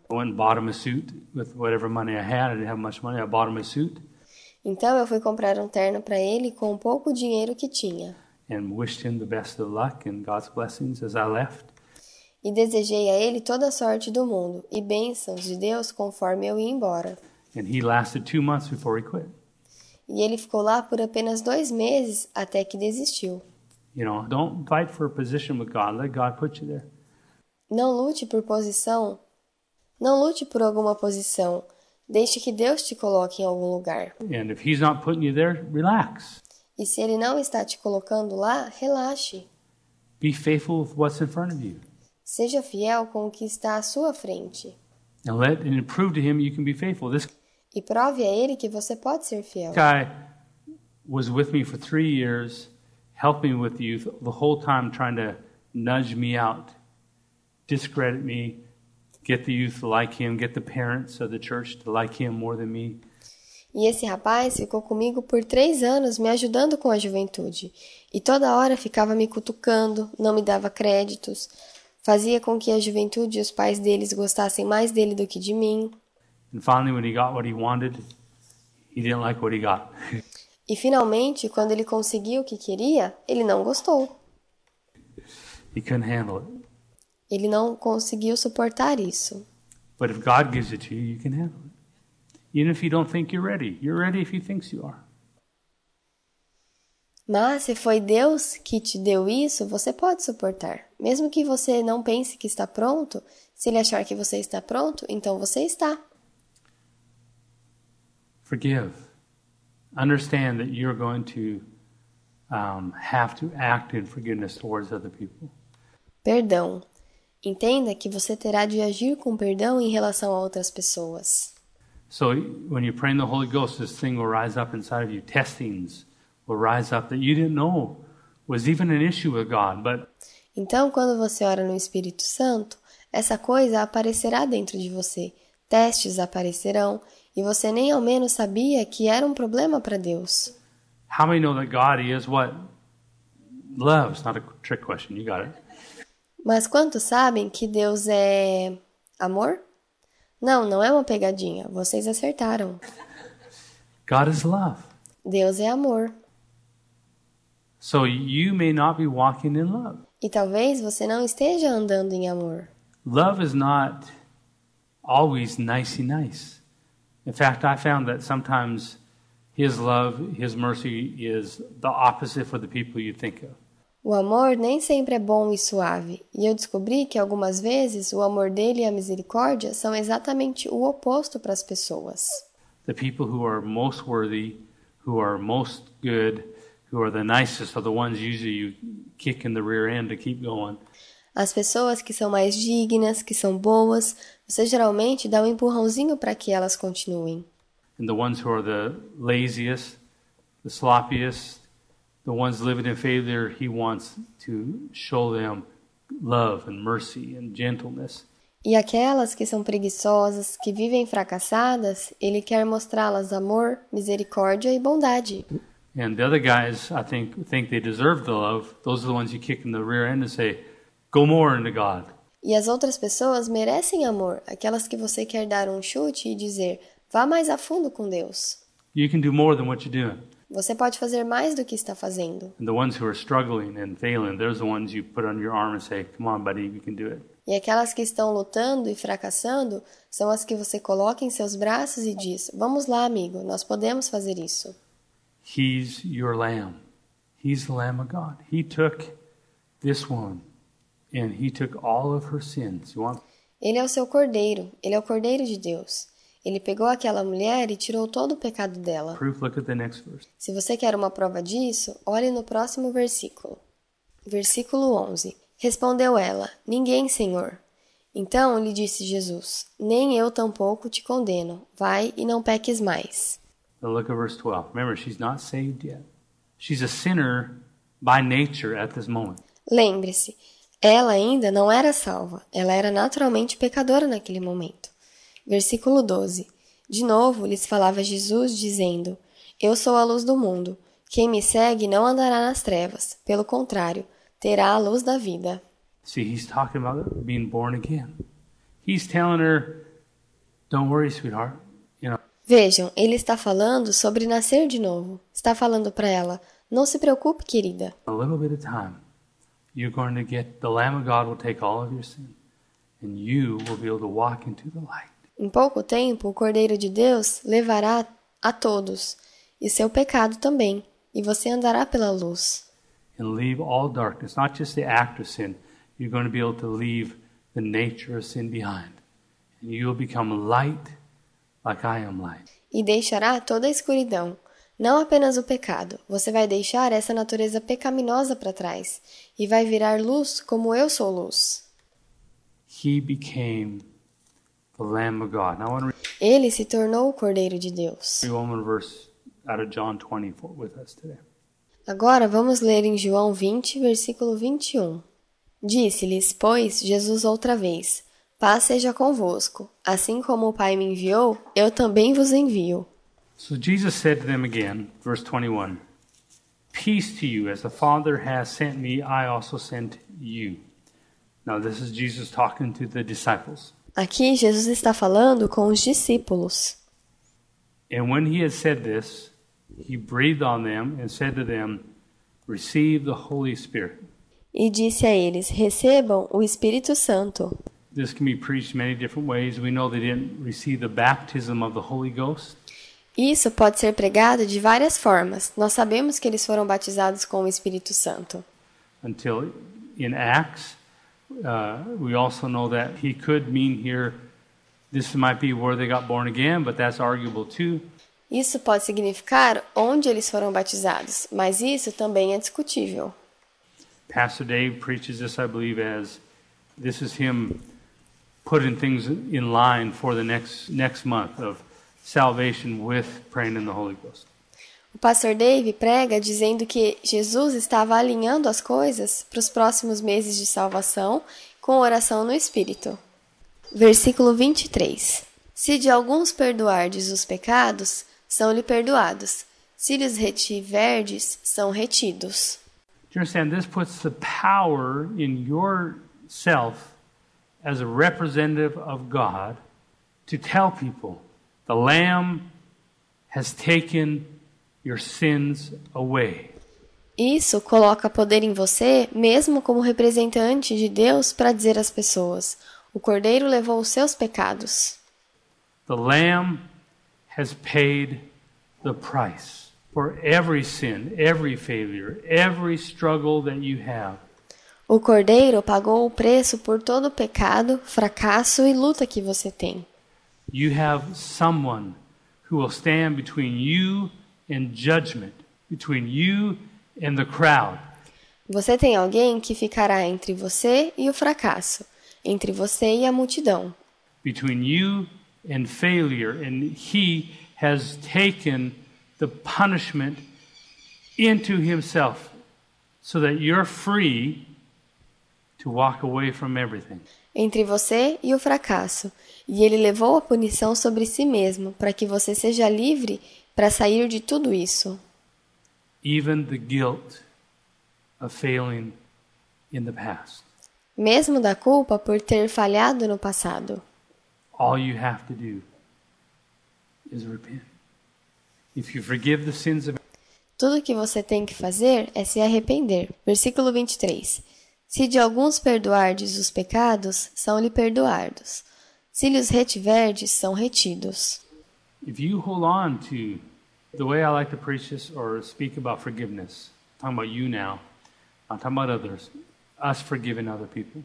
Então eu fui comprar um terno para ele com o pouco dinheiro que tinha. E desejei a ele toda a sorte do mundo e bênçãos de Deus conforme eu ia embora. And he lasted two months before he quit. E ele ficou lá por apenas dois meses até que desistiu. You know, don't fight for a position with God. Let God put you there. Não lute por posição. Não lute por alguma posição. Deixe que Deus te coloque em algum lugar. And if he's not putting you there, relax. E se ele não está te colocando lá, relaxe. Be faithful with what's in front of you. Seja fiel com o que está à sua frente. And let and prove to him you can be faithful. This E prove a ele que você pode ser fiel. guy was with me for three years, helping with youth the whole time, trying to nudge me out, discredit me, get the youth to like him, get the parents of the church to like him more than me. E esse rapaz ficou comigo por três anos me ajudando com a juventude. E toda hora ficava me cutucando, não me dava créditos, fazia com que a juventude e os pais deles gostassem mais dele do que de mim. And finally, when he got what he wanted, he didn't like what he got. E finalmente, quando ele conseguiu o que queria, ele não gostou. he couldn't handle it. Ele não conseguiu suportar isso. But if God gives it to you, you can handle it. Even if you don't think you're ready, you're ready if He thinks you are. Mas se foi Deus que te deu isso, você pode suportar. Mesmo que você não pense que está pronto, se ele achar que você está pronto, então você está. Forgive. Understand that you're going to um, have to act in forgiveness towards other people. Perdão. Entenda que você terá de agir com perdão em relação a outras pessoas. So when you pray in the Holy Ghost, this thing will rise up inside of you. Testings will rise up that you didn't know was even an issue with God, but Então, quando você ora no Espírito Santo, essa coisa aparecerá dentro de você. Testes aparecerão e você nem ao menos sabia que era um problema para Deus. how many know that God is what? Love. It's not a trick question. You got it. Mas quantos sabem que Deus é amor? Não, não é uma pegadinha. Vocês acertaram. God is love. Deus é amor. So you may not be walking in love. E talvez você não esteja andando em amor. Love is not always nicey nice. In fact, I found that sometimes His love, His mercy is the opposite for the people you think of. O amor nem sempre é bom e suave, e eu descobri que algumas vezes o amor dele e a misericórdia são exatamente o oposto para as pessoas. The people who are most worthy, who are most good, who are the nicest, are the ones usually you kick in the rear end to keep going. As pessoas que são mais dignas, que são boas, você geralmente dá um empurrãozinho para que elas continuem. And the ones who are the laziest, the sloppiest, the ones living in failure, He wants to show them love and mercy and gentleness. E aquelas que são preguiçosas, que vivem fracassadas, ele quer mostrá-las amor, misericórdia e bondade. And the other guys, I think, think they deserve the love. Those are the ones you kick in the rear end and say, "Go more into God." E as outras pessoas merecem amor, aquelas que você quer dar um chute e dizer: vá mais a fundo com Deus. You can do more than what you're doing. Você pode fazer mais do que está fazendo. And the ones who are struggling and failing, those are the ones you put under your arm and say, "Come on, buddy, you can do it." E aquelas que estão lutando e fracassando são as que você coloca em seus braços e diz: Vamos lá, amigo, nós podemos fazer isso. He's your lamb. He's the lamb of God. He took this woman and he took all of her sins. You want Ele é o seu cordeiro, ele é o cordeiro de Deus. Ele pegou aquela mulher e tirou todo o pecado dela. proof? Look at the next verse. Se você quer uma prova disso, olhe no próximo versículo. Versículo 11. Respondeu ela: Ninguém, Senhor. Então lhe disse Jesus: Nem eu tampouco te condeno. Vai e não peques mais. Now look at verse 12. Remember, she's not saved yet. She's a sinner by nature at this moment. Lembre-se, ela ainda não era salva, ela era naturalmente pecadora naquele momento. Versículo 12. De novo lhes falava Jesus, dizendo: Eu sou a luz do mundo. Quem me segue não andará nas trevas, pelo contrário, terá a luz da vida. See, he's talking about being born again. He's telling her, Don't worry, sweetheart. You know, Vejam, ele está falando sobre nascer de novo. Está falando para ela: Não se preocupe, querida. a little bit of time, you're going to get the Lamb of God will take all of your sin, and you will be able to walk into the light. Em pouco tempo, o Cordeiro de Deus levará a todos, e seu pecado também, e você andará pela luz. and leave all darkness, not just the act of sin. You're going to be able to leave the nature of sin behind. And you'll become light like I am light. E deixará toda a escuridão, não apenas o pecado. Você vai deixar essa natureza pecaminosa para trás, e vai virar luz como eu sou luz. He became Ele se tornou o Cordeiro de Deus. read one more verse out of John 20 for, with us today. Agora vamos ler em João 20, versículo 21. Disse-lhes, pois, Jesus outra vez: Paz seja convosco. Assim como o Pai me enviou, eu também vos envio. So Jesus said to them again, verse 21, Peace to you, as the Father has sent me, I also sent you. Now, this is Jesus talking to the disciples. Aqui Jesus está falando com os discípulos. And when he had said this, he breathed on them and said to them, Receive the Holy Spirit. E disse a eles: Recebam o Espírito Santo. This can be preached many different ways. We know they didn't receive the baptism of the Holy Ghost. Isso pode ser pregado de várias formas. Nós sabemos que eles foram batizados com o Espírito Santo. until in Acts. Uh, we also know that he could mean here, this might be where they got born again, but that's arguable too. Isso pode significar onde eles foram batizados, mas isso também é discutível. Pastor Dave preaches this, I believe, as this is him putting things in line for the next next month of salvation with praying in the Holy Ghost. O pastor Dave prega dizendo que Jesus estava alinhando as coisas para os próximos meses de salvação com oração no Espírito. Versículo 23. Se de alguns perdoardes os pecados, são-lhe perdoados. Se lhes retiverdes, são retidos. Do you understand? This puts the power in yourself as a representative of God to tell people the Lamb has taken your sins away. Isso coloca poder em você, mesmo como representante de Deus, para dizer às pessoas: O Cordeiro levou os seus pecados. The Lamb has paid the price for every sin, every failure, every struggle that you have. O Cordeiro pagou o preço por todo o pecado, fracasso e luta que você tem. You have someone who will stand between you and judgment, between you and the crowd. Você tem alguém que ficará entre você e o fracasso, entre você e a multidão, between you and failure, and He has taken the punishment into Himself so that you're free to walk away from everything. entre você e o fracasso, e ele levou a punição sobre si mesmo, para que você seja livre para sair de tudo isso. Even the guilt of failing in the past. Mesmo da culpa por ter falhado no passado. All you have to do is repent. If you forgive the sins of Tudo que você tem que fazer é se arrepender. Versículo 23. Se de alguns perdoardes os pecados, são-lhe perdoados. Se lhes retiverdes, são retidos. If you hold on to the way I like to preach this or speak about forgiveness, I'm talking about you now, I'm talking about others, us forgiving other people.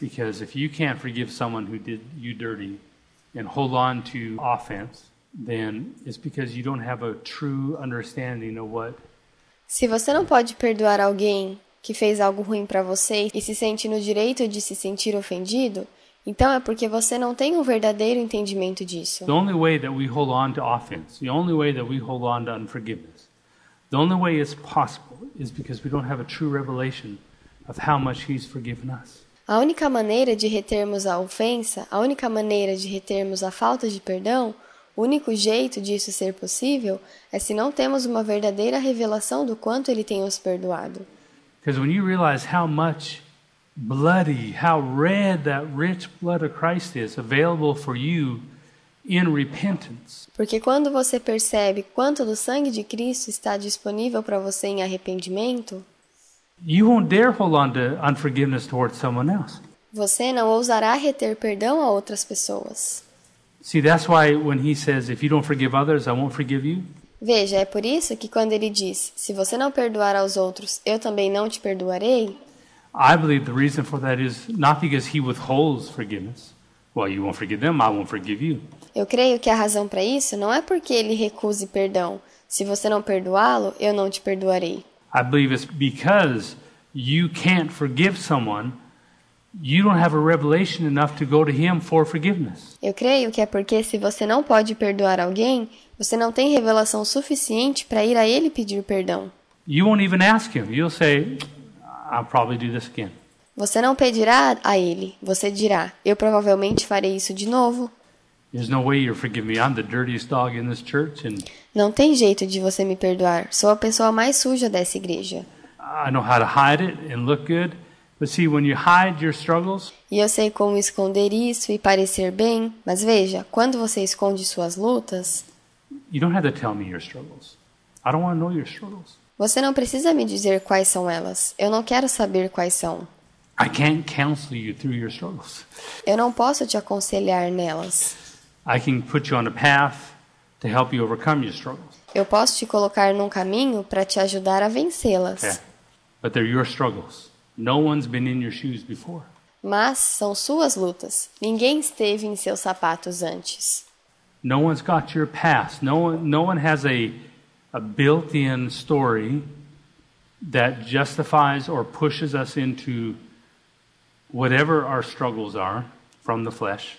Because if you can't forgive someone who did you dirty and hold on to offense, then it's because you don't have a true understanding of what Se você não pode perdoar alguém que fez algo ruim para você e se sente no direito de se sentir ofendido, então é porque você não tem um verdadeiro entendimento disso. The only way that we hold on to offense, the only way that we hold on to unforgiveness, the only way it's possible is because we don't have a true revelation of how much He's forgiven us. A única maneira de retermos a ofensa, a única maneira de retermos a falta de perdão, O único jeito disso ser possível é se não temos uma verdadeira revelação do quanto ele tem nos perdoado. Because when you realize how much bloody, how red that rich blood of Christ is available for you in repentance, Porque quando você percebe quanto do sangue de Cristo está disponível para você em arrependimento, you won't dare hold on to unforgiveness towards someone else. você não ousará reter perdão a outras pessoas. See, that's why when he says, if you don't forgive others, I won't forgive you, Veja, é por isso que quando ele diz: Se você não perdoar aos outros, eu também não te perdoarei, I believe the reason for that is not because he withholds forgiveness. Well, you won't forgive them, I won't forgive you. eu creio que a razão para isso não é porque ele recuse perdão. Se você não perdoá-lo, eu não te perdoarei. I believe it's because you can't forgive someone, you don't have a revelation enough to go to him for forgiveness. Eu creio que é porque se você não pode perdoar alguém, você não tem revelação suficiente para ir a ele pedir perdão. You won't even ask him. You'll say, I'll probably do this again. Você não pedirá a ele, você dirá: Eu provavelmente farei isso de novo. There's no way you're forgiving me. I'm the dirtiest dog in this church, and Não tem jeito de você me perdoar. Sou a pessoa mais suja dessa igreja. I know how to hide it and look good. But see, when you hide your struggles, E eu sei como esconder isso e parecer bem, mas veja, quando você esconde suas lutas, you don't have to tell me your struggles. I don't want to know your struggles. Você não precisa me dizer quais são elas. Eu não quero saber quais são. I can't counsel you through your struggles. Eu não posso te aconselhar nelas. I can put you on a path to help you overcome your struggles. Eu posso te colocar num caminho para te ajudar a vencê-las. Okay. But they're your struggles. No one's been in your shoes before. Mas são suas lutas. Ninguém esteve em seus sapatos antes. No one's got your past. No one, no one has a, a built in story that justifies or pushes us into whatever our struggles are from the flesh,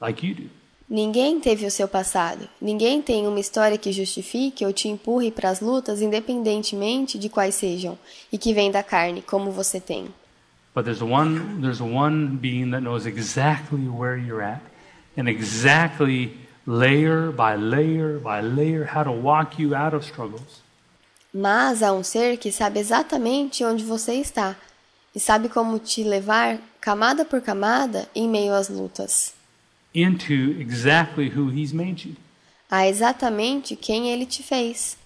like you do. Ninguém teve o seu passado. Ninguém tem uma história que justifique ou te empurre para as lutas, independentemente de quais sejam, e que vem da carne, como você tem. But there's one, there's one being that knows exactly where you're at and exactly layer by layer by layer how to walk you out of struggles. Mas há um ser que sabe exatamente onde você está e sabe como te levar, camada por camada, em meio às lutas. into exactly who he's made you. A exatamente quem ele te fez.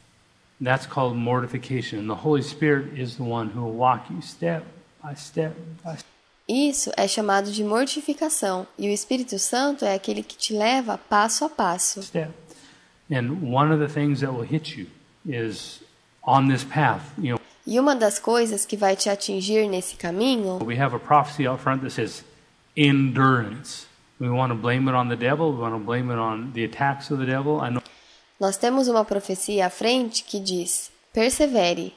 That's called mortification. The Holy Spirit is the one who will walk you step by step by step. Isso é chamado de mortificação, e o Espírito Santo é aquele que te leva passo a passo. step. And one of the things that will hit you is on this path. You know, E uma das coisas que vai te atingir nesse caminho, we have a prophecy out front that says endurance. We want to blame it on the devil. We want to blame it on the attacks of the devil. I know nós temos uma profecia à frente que diz: persevere.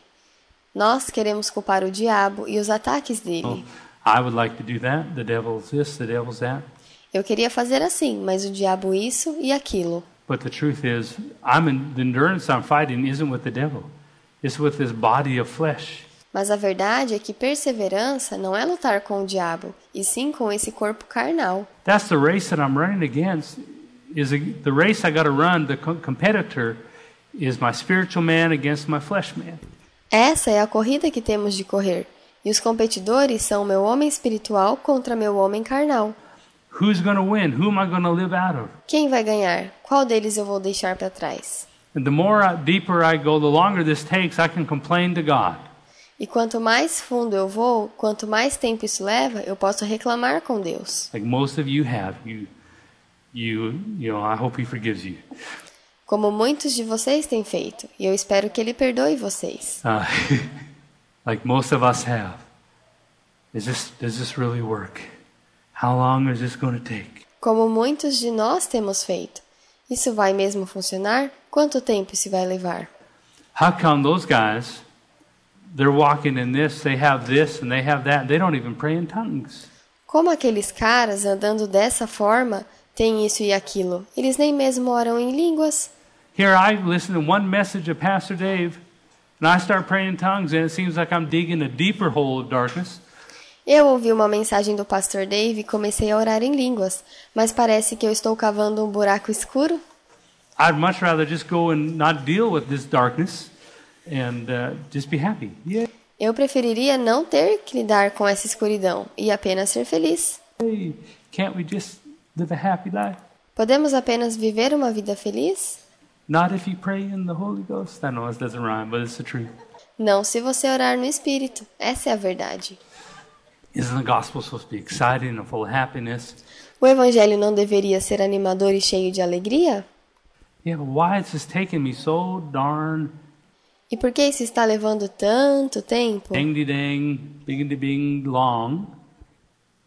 Nós queremos culpar o diabo e os ataques dele. I would like to do that. The devil's this, the devil's that. Eu queria fazer assim, mas o diabo isso e aquilo. But the truth is, I'm in, the endurance I'm fighting isn't with the devil. It's with this body of flesh. Mas a verdade é que perseverança não é lutar com o diabo, e sim com esse corpo carnal. That's the race that I'm running against. Is a, the race I got to run. The co- competitor is my spiritual man against my flesh man. Essa é a corrida que temos de correr. E os competidores são meu homem espiritual contra meu homem carnal. Who's going to win? Who am I going to live out of? Quem vai ganhar? Qual deles eu vou deixar para trás? And the more I, deeper I go, the longer this takes, I can complain to God. E quanto mais fundo eu vou, quanto mais tempo isso leva, eu posso reclamar com Deus. Like most of you have. You, you, you know. I hope He forgives you. Como muitos de vocês têm feito, e eu espero que Ele perdoe vocês. Uh, like most of us have. Is this does this really work? How long is this going to take? Como muitos de nós temos feito. Isso vai mesmo funcionar? Quanto tempo isso vai levar? How come those guys? They're walking in this. They have this and they have that. They don't even pray in tongues. Como aqueles caras andando dessa forma têm isso e aquilo? Eles nem mesmo oram em línguas. Here I listen to one message of Pastor Dave, and I start praying in tongues, and it seems like I'm digging a deeper hole of darkness. Eu ouvi uma mensagem do pastor Dave e comecei a orar em línguas, mas parece que eu estou cavando um buraco escuro. I'd much rather just go and not deal with this darkness and uh, just be happy. Yeah. Eu preferiria não ter que lidar com essa escuridão e apenas ser feliz. Hey, can't we just live a happy life? Podemos apenas viver uma vida feliz? Not if you pray in the Holy Ghost. I know this doesn't rhyme, but it's the truth. Não se você orar no Espírito. Essa é a verdade. Isn't the gospel supposed to be exciting and full of happiness? O Evangelho não deveria ser animador e cheio de alegria? Yeah, but why is this taking me so darn E por que isso está levando tanto tempo? dang de dang, bing bing long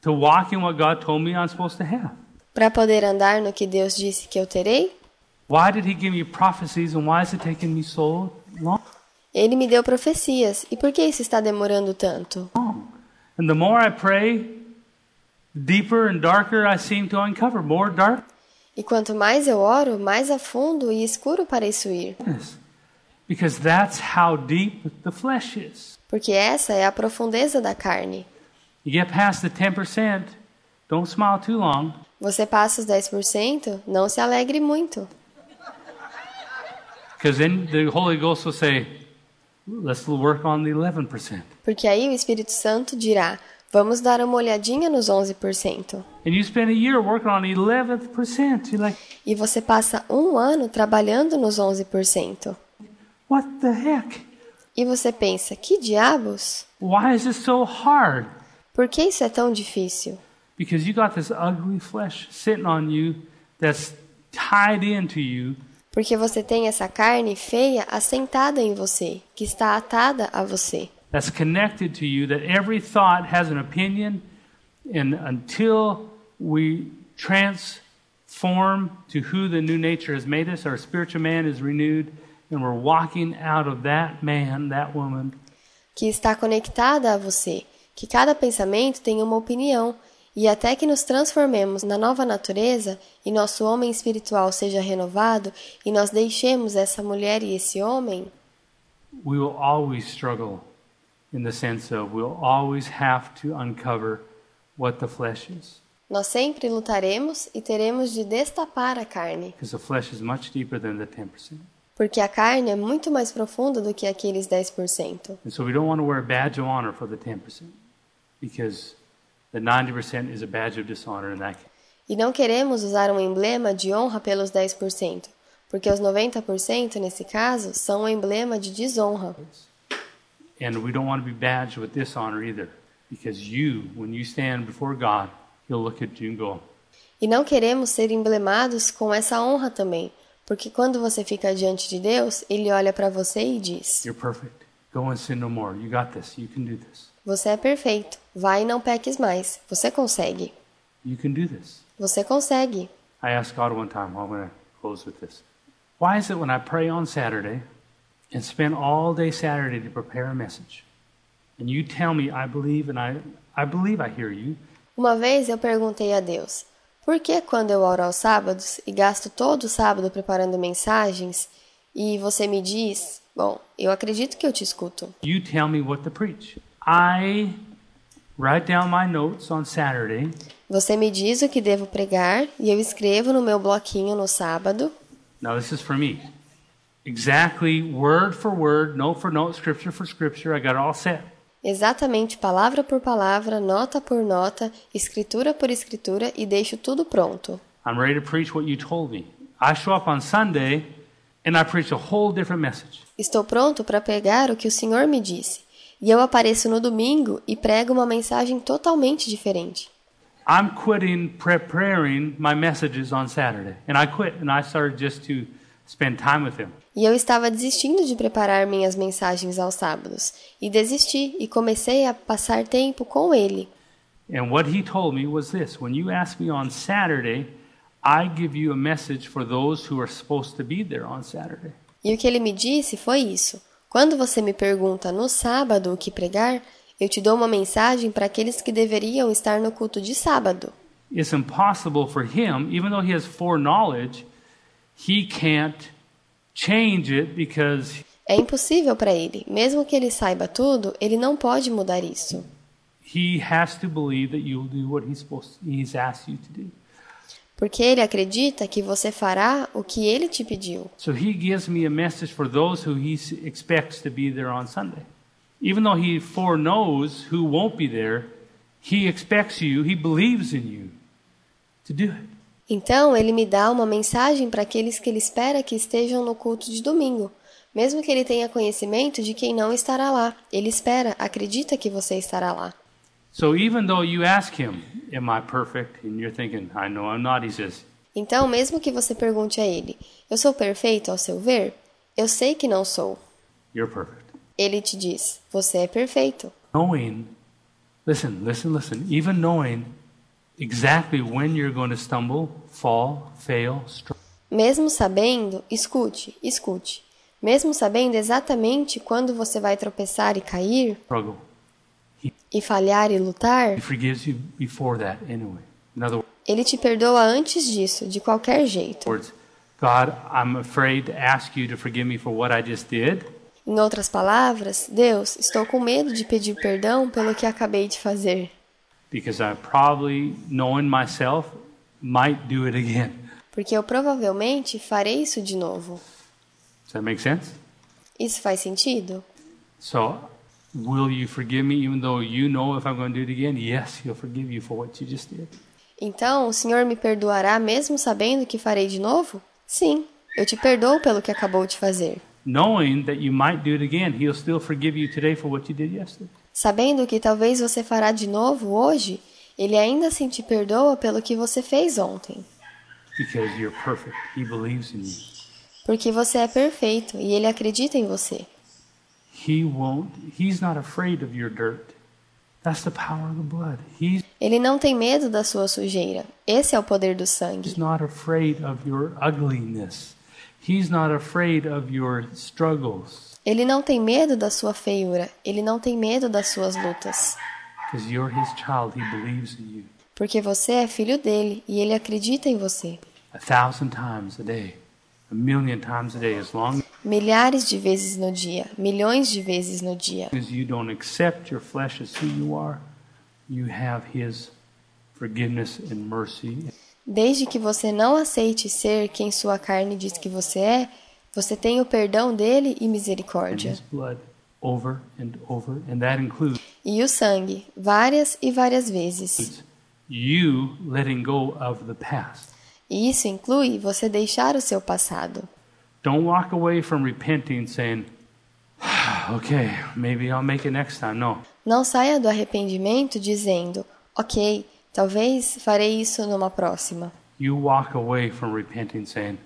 to walk in what God told me I'm supposed to have? Para poder andar no que Deus disse que eu terei? Why did He give me prophecies and why is it taking me so long? Ele me deu profecias. E por que isso está demorando tanto? And the more I pray, the deeper and darker I seem to uncover, more darkness. E quanto mais eu oro, mais a fundo e escuro pareço ir. Because that's how deep the flesh is. Porque essa é a profundeza da carne. You get past the 10%, don't smile too long. Você passa os 10%, não se alegre muito. Because then the Holy Ghost will say, let's work on the 11%. Porque aí o Espírito Santo dirá: Vamos dar uma olhadinha nos 11%. And you spend a year working on the 11%. You're like, E você passa um ano trabalhando nos 11%. what the heck? E você pensa: Que diabos? Why is this so hard? Por que isso é tão difícil? Because you got this ugly flesh sitting on you that's tied into you Porque você tem essa carne feia assentada em você, que está atada a você, that's connected to you, that every thought has an opinion, and until we transform to who the new nature has made us, our spiritual man is renewed, and we're walking out of that man, that woman, que está conectada a você, que cada pensamento tem uma opinião, e até que nos transformemos na nova natureza e nosso homem espiritual seja renovado e nós deixemos essa mulher e esse homem, we will always struggle in the sense of we'll always have to uncover what the flesh is. nós sempre lutaremos e teremos de destapar a carne, Because the flesh is much deeper than the 10%. porque a carne é muito mais profunda do que aqueles 10%. And so we don't want to wear a badge of honor for the 10%. Because the 90% is a badge of dishonor in that case. E não queremos usar um emblema de honra pelos 10%, porque os 90% nesse caso são um emblema de desonra. And we don't want to be badged with dishonor either. Because you, when you stand before God, He'll look at you and go, E não queremos ser emblemados com essa honra também, porque quando você fica diante de Deus, ele olha para você e diz: You're perfect. Go and sin no more. You got this. You can do this. Você é perfeito. Vai e não peques mais. Você consegue. You can do this. Você consegue. I asked God one time, well, I'm going to close with this. Why is it when I pray on Saturday and spend all day Saturday to prepare a message, and you tell me I believe and I, I believe I hear you, Uma vez eu perguntei a Deus: por que quando eu oro aos sábados e gasto todo o sábado preparando mensagens e você me diz, bom, eu acredito que eu te escuto. you tell me what to preach? I write down my notes on Saturday, Você me diz o que devo pregar e eu escrevo no meu bloquinho no sábado. now this is for me. Exactly word for word, note for note, scripture for scripture, I got it all set. Exatamente palavra por palavra, nota por nota, escritura por escritura e deixo tudo pronto. I'm ready to preach what you told me. I show up on Sunday and I preach a whole different message. Estou pronto para pregar o que o Senhor me disse. E eu apareço no domingo e prego uma mensagem totalmente diferente. I'm quitting preparing my messages on Saturday. And I quit and I started just to spend time with him. E eu estava desistindo de preparar minhas mensagens aos sábados. E desisti e comecei a passar tempo com ele. And what he told me was this when you ask me on Saturday, I give you a message for those who are supposed to be there on Saturday. E o que ele me disse foi isso. Quando você me pergunta no sábado o que pregar, eu te dou uma mensagem para aqueles que deveriam estar no culto de sábado. It's impossible for him, even though he has foreknowledge, he can't change it because É impossível para ele. Mesmo que ele saiba tudo, ele não pode mudar isso. he has to believe that you'll do what he's supposed he's asked you to do. Porque ele acredita que você fará o que ele te pediu. So he gives me a message for those who he expects to be there on Sunday. Even though he foreknows who won't be there, he expects you, he believes in you to do it. Então ele me dá uma mensagem para aqueles que ele espera que estejam no culto de domingo. Mesmo que ele tenha conhecimento de quem não estará lá, ele espera, acredita que você estará lá. So even though you ask him, Am I perfect? And you're thinking, I know I'm not, he says, Então, mesmo que você pergunte a ele: Eu sou perfeito ao seu ver? Eu sei que não sou. You're perfect. Ele te diz: Você é perfeito. Knowing, listen, listen, listen, even knowing exactly when you're going to stumble, fall, fail, struggle. Mesmo sabendo, escute, escute. Mesmo sabendo exatamente quando você vai tropeçar e cair, e falhar e lutar, He forgives you before that anyway. In other ele te perdoa antes disso, de qualquer jeito. Em outras palavras, Deus, estou com medo de pedir perdão pelo que acabei de fazer, because I probably, knowing myself, might do it again. porque eu provavelmente farei isso de novo. Isso faz sentido? So, will you forgive me even though you know if I'm going to do it again? Yes, He'll forgive you for what you just did. Então, o Senhor me perdoará mesmo sabendo que farei de novo? Sim, eu te perdoo pelo que acabou de fazer. Knowing that you might do it again, He'll still forgive you today for what you did yesterday. Sabendo que talvez você fará de novo hoje, Ele ainda assim te perdoa pelo que você fez ontem. Because you're perfect. He believes in you. Porque você é perfeito e Ele acredita em você. He won't, He's not afraid of your dirt. That's the power of the blood. He's Ele não tem medo da sua sujeira. Esse é o poder do sangue. He's not afraid of your ugliness. He's not afraid of your struggles Ele não tem medo da sua feiura. Ele não tem medo das suas lutas. because you're his child. He believes in you. Porque você é filho dele e ele acredita em você. A thousand times a day, a million times a day, as long Milhares de vezes no dia, milhões de vezes no dia. as you don't accept your flesh as who you are, you have his forgiveness and mercy. Desde que você não aceite ser quem sua carne diz que você é, você tem o perdão dele e misericórdia. his blood over and over, and that includes E o sangue, várias e várias vezes. you letting go of the past. E isso inclui você deixar o seu passado. Don't walk away from repenting saying, okay, maybe I'll make it next time. No. Não saia do arrependimento dizendo, ok, talvez farei isso numa próxima. You walk away from repenting saying,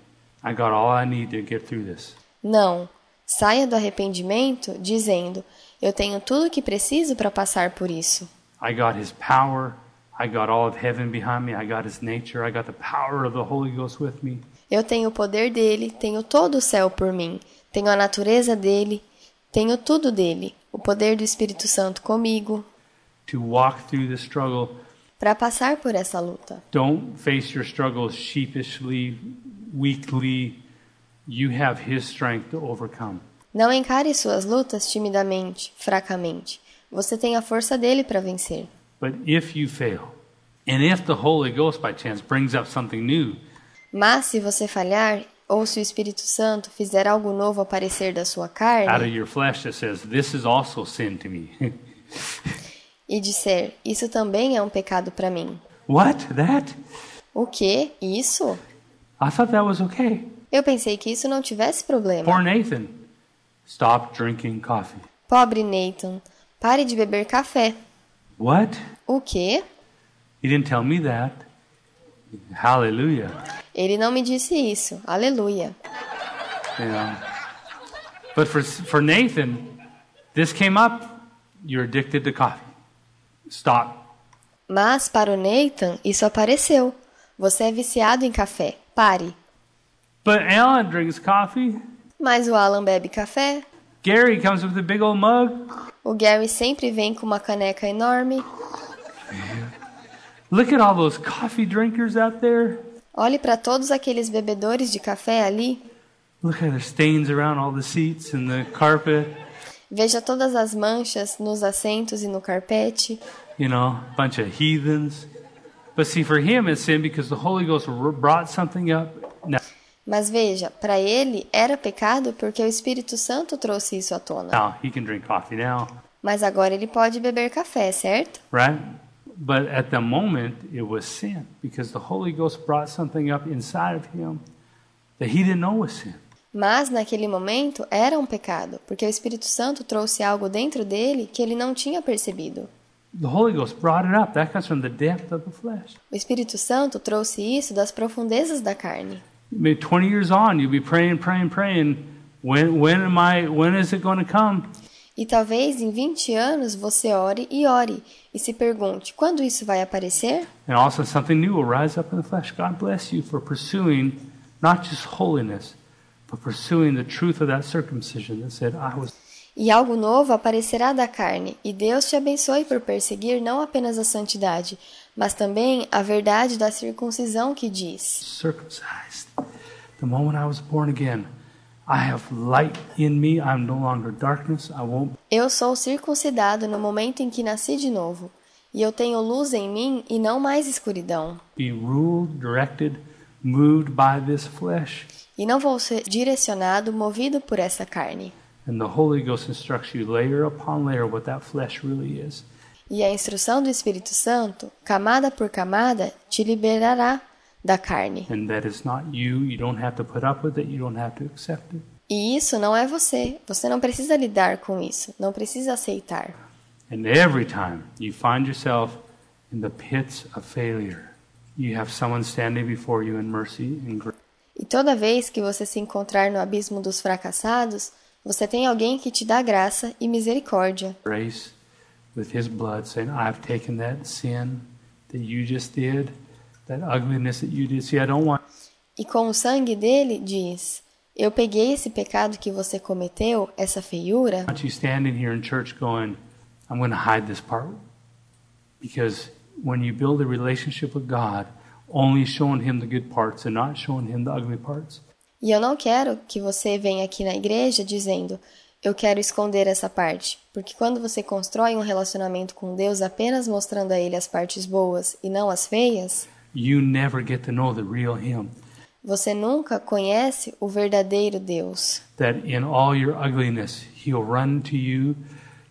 I got all I need to get through this. Não. Saia do arrependimento dizendo, eu tenho tudo o que preciso para passar por isso. I got his power. I got all of heaven behind me. I got his nature. I got the power of the Holy Ghost with me. Eu tenho o poder dele, tenho todo o céu por mim, tenho a natureza dele, tenho tudo dele, o poder do Espírito Santo comigo, To walk through the struggle. para passar por essa luta. Don't face your struggles sheepishly, weakly. You have his strength to overcome. Não encare suas lutas timidamente, fracamente. Você tem a força dele para vencer. But if you fail, and if the Holy Ghost by chance brings up something new, Mas se você falhar, ou se o Espírito Santo fizer algo novo aparecer da sua out of carne your flesh that says, This is also sin to me. e disser, isso também é um pecado para mim. what? That? O que? Isso? I thought that was okay. Eu pensei que isso não tivesse problema. Poor Nathan. Stop drinking coffee. Pobre Nathan, pare de beber café. What? O quê? He didn't tell me that. Hallelujah. Ele não me disse isso. Aleluia. Know. But for, for Nathan, this came up. You're addicted to coffee. Stop. Mas para o Nathan, isso apareceu. Você é viciado em café. Pare. But Alan drinks coffee. Mas o Alan bebe café. Gary comes with a big old mug. O Gary sempre vem com uma caneca enorme. Look at all those coffee drinkers out there. Olhe para todos aqueles bebedores de café ali. Look at the stains around all the seats and the carpet. Veja todas as manchas nos assentos e no carpete. You know, bunch of heathens. But see, for him, it's sin because the Holy Ghost brought something up. Now, Mas veja, para ele era pecado porque o Espírito Santo trouxe isso à tona. now he can drink coffee now, Mas agora ele pode beber café, certo? right? But at the moment, it was sin because the Holy Ghost brought something up inside of him that he didn't know was sin. Mas naquele momento era um pecado, porque o Espírito Santo trouxe algo dentro dele que ele não tinha percebido. The Holy Ghost brought it up. That comes from the depth of the flesh. O Espírito Santo trouxe isso das profundezas da carne. Maybe 20 years on, you'll be praying, praying, praying. When, when am I? When is it going to come? E talvez em 20 anos você ore e ore e se pergunte: quando isso vai aparecer? And also something new will rise up in the flesh. God bless you for pursuing not just holiness, but pursuing the truth of that circumcision that said, I was E algo novo aparecerá da carne, e Deus te abençoe por perseguir não apenas a santidade, mas também a verdade da circuncisão que diz: circumcised. The moment I was born again, I have light in me. I'm no longer darkness. I won't Eu sou circuncidado no momento em que nasci de novo, e eu tenho luz em mim e não mais escuridão. be ruled, directed, moved by this flesh. E não vou ser direcionado, movido por essa carne. And the Holy Ghost instructs you layer upon layer what that flesh really is. E a instrução do Espírito Santo, camada por camada, te liberará da carne. And that is not you. You don't have to put up with it. You don't have to accept it. E isso não é você. Você não precisa lidar com isso, não precisa aceitar. And every time you find yourself in the pits of failure, you have someone standing before you in mercy and grace. E toda vez que você se encontrar no abismo dos fracassados, você tem alguém que te dá graça e misericórdia. grace with his blood saying i've taken that sin that you just did that ugliness that you did. See i don't want E com o sangue dele diz: Eu peguei esse pecado que você cometeu, essa feiura, you standing here in church going i'm going to hide this part. Because when you build a relationship with god only showing him the good parts and not showing him the ugly parts. E eu não quero que você venha aqui na igreja dizendo: Eu quero esconder essa parte, porque quando você constrói um relacionamento com Deus apenas mostrando a Ele as partes boas e não as feias, you never get to know the real him você nunca conhece o verdadeiro Deus. that in all your ugliness he'll run to you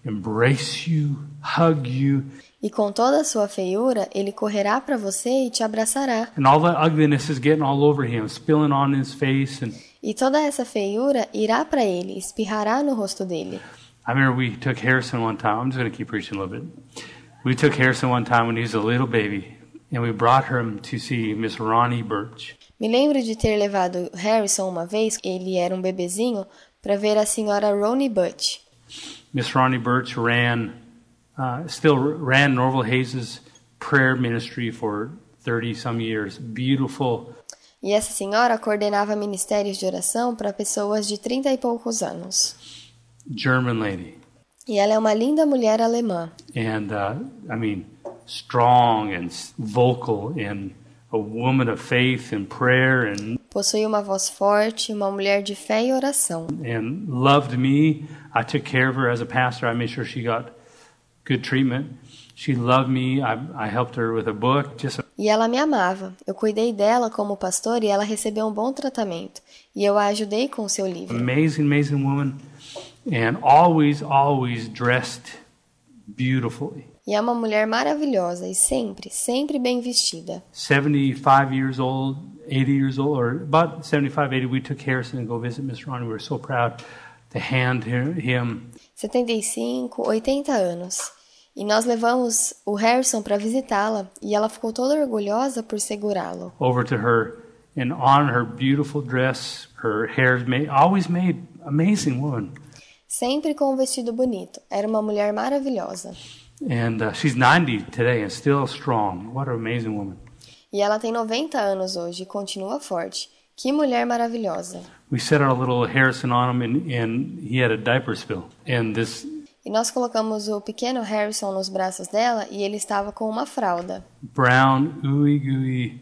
embrace you hug you E com toda a sua feiura, ele correrá para você e te abraçará. and all that ugliness is getting all over him spilling on his face and E toda essa feiura irá para ele, espirrará no rosto dele. I remember we took Harrison one time. I'm just going to keep preaching a little bit. We took Harrison one time when he was a little baby, and we brought him to see Miss Ronnie Birch. Me lembro de ter levado Harrison uma vez, ele era um bebezinho, para ver a senhora Ronnie Butch. Miss Ronnie Birch ran, uh, still ran Norval Hayes' prayer ministry for 30 some years. Beautiful, E essa senhora coordenava ministérios de oração para pessoas de trinta e poucos anos. German lady. E ela é uma linda mulher alemã. And, uh, I mean, strong and vocal and a woman of faith and prayer and Possui uma voz forte, uma mulher de fé e oração. and loved me. I took care of her as a pastor. I made sure she got good treatment. She loved me. I, I helped her with a book. Just a, E ela me amava. Eu cuidei dela como pastor e ela recebeu um bom tratamento. E eu a ajudei com o seu livro. amazing, amazing woman, and always, always dressed beautifully. E é uma mulher maravilhosa e sempre, sempre bem vestida. 75 years old, 80 years old, or about 75, 80. We took Harrison to go visit Miss Ronnie. We were so proud to hand him, him 75, 80 anos. E nós levamos o Harrison para visitá-la e ela ficou toda orgulhosa por segurá-lo. over to her, and on her beautiful dress, her hair made, always made amazing woman. Sempre com um vestido bonito. Era uma mulher maravilhosa. And uh, she's 90 today and still strong. What an amazing woman. E ela tem 90 anos hoje e continua forte. Que mulher maravilhosa. We set our little Harrison on him, and, and he had a diaper spill. And this E nós colocamos o pequeno Harrison nos braços dela e ele estava com uma fralda. brown, ooey gooey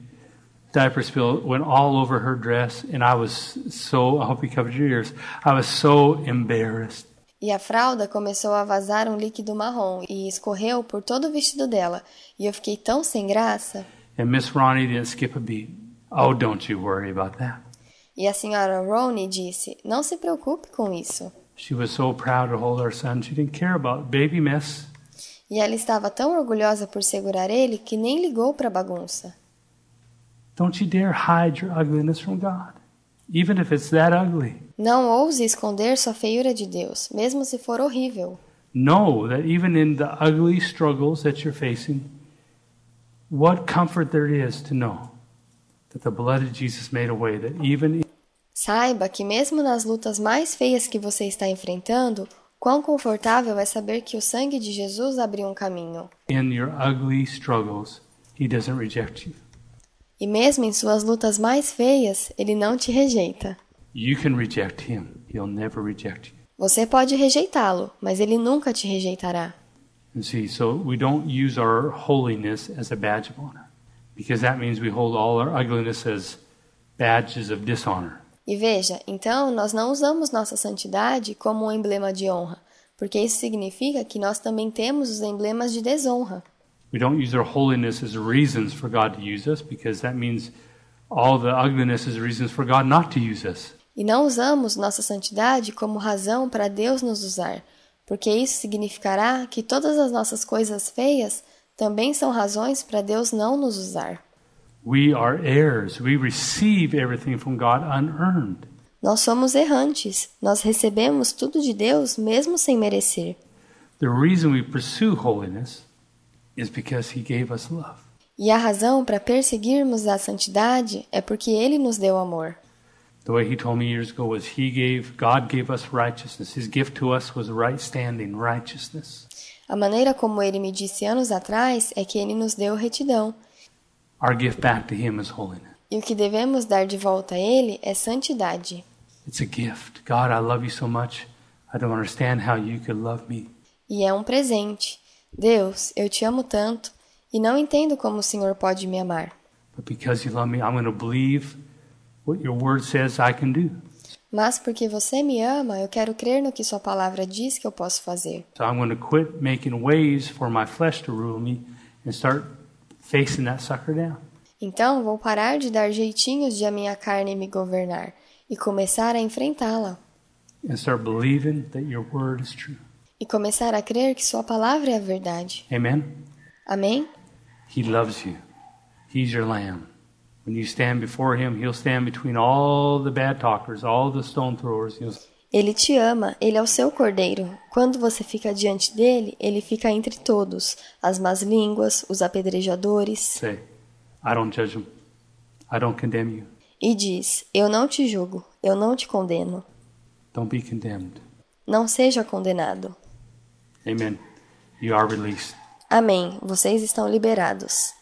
diaper spill went all over her dress, and I was so, I hope you covered your ears, I was so embarrassed. E a fralda começou a vazar um líquido marrom e escorreu por todo o vestido dela. E eu fiquei tão sem graça. And Miss Ronnie didn't skip a beat. Oh, don't you worry about that. E a senhora Ronnie disse: Não se preocupe com isso. She was so proud to hold our son, she didn't care about baby mess. E ela estava tão orgulhosa por segurar ele que nem ligou para a bagunça. Don't you dare hide your ugliness from God, even if it's that ugly. Não ouse esconder sua feiura de Deus, mesmo se for horrível. Know that even in the ugly struggles that you're facing, what comfort there is to know that the blood of Jesus made a way, that even Saiba que mesmo nas lutas mais feias que você está enfrentando, quão confortável é saber que o sangue de Jesus abriu um caminho. in your ugly struggles, He doesn't reject you. E mesmo em suas lutas mais feias, ele não te rejeita. You can reject Him, He'll never reject you. Você pode rejeitá-lo, mas ele nunca te rejeitará. See, so we don't use our holiness as a badge of honor, because that means we hold all our ugliness as badges of dishonor. E veja, então nós não usamos nossa santidade como um emblema de honra, porque isso significa que nós também temos os emblemas de desonra. We don't use our holiness as reasons for God to use us, because that means all the ugliness is reasons for God not to use us. E não usamos nossa santidade como razão para Deus nos usar, porque isso significará que todas as nossas coisas feias também são razões para Deus não nos usar. We are heirs. We receive everything from God unearned. Nós somos errantes, nós recebemos tudo de Deus mesmo sem merecer. The reason we pursue holiness is because He gave us love. E a razão para perseguirmos a santidade é porque Ele nos deu amor. The way He told me years ago was He gave, God gave us righteousness. His gift to us was right standing, righteousness. A maneira como Ele me disse anos atrás é que Ele nos deu retidão, Our gift back to Him is holiness. e o que devemos dar de volta a Ele é santidade. It's a gift. God, I love you so much. I don't understand how you could love me. E é um presente. Deus, eu te amo tanto e não entendo como o Senhor pode me amar. But because you love me, I'm going to believe what your word says I can do. Mas porque você me ama, eu quero crer no que Sua palavra diz que eu posso fazer. So I'm going to quit making ways for my flesh to rule me and start facing that sucker down. Então vou parar de dar jeitinhos de a minha carne me governar e começar a enfrentá-la. And start believing that your word is true. E começar a crer que Sua palavra é a verdade. Amen? Amém? He loves you. He's your lamb. When you stand before him, he'll stand between all the bad talkers, all the stone throwers. He'll Ele te ama, ele é o seu cordeiro. Quando você fica diante dele, ele fica entre todos, as más línguas, os apedrejadores, say, I don't judge him. I don't condemn you. e diz: Eu não te julgo, eu não te condeno. Don't be condemned. Não seja condenado. Amen. You are released. Amém. Vocês estão liberados.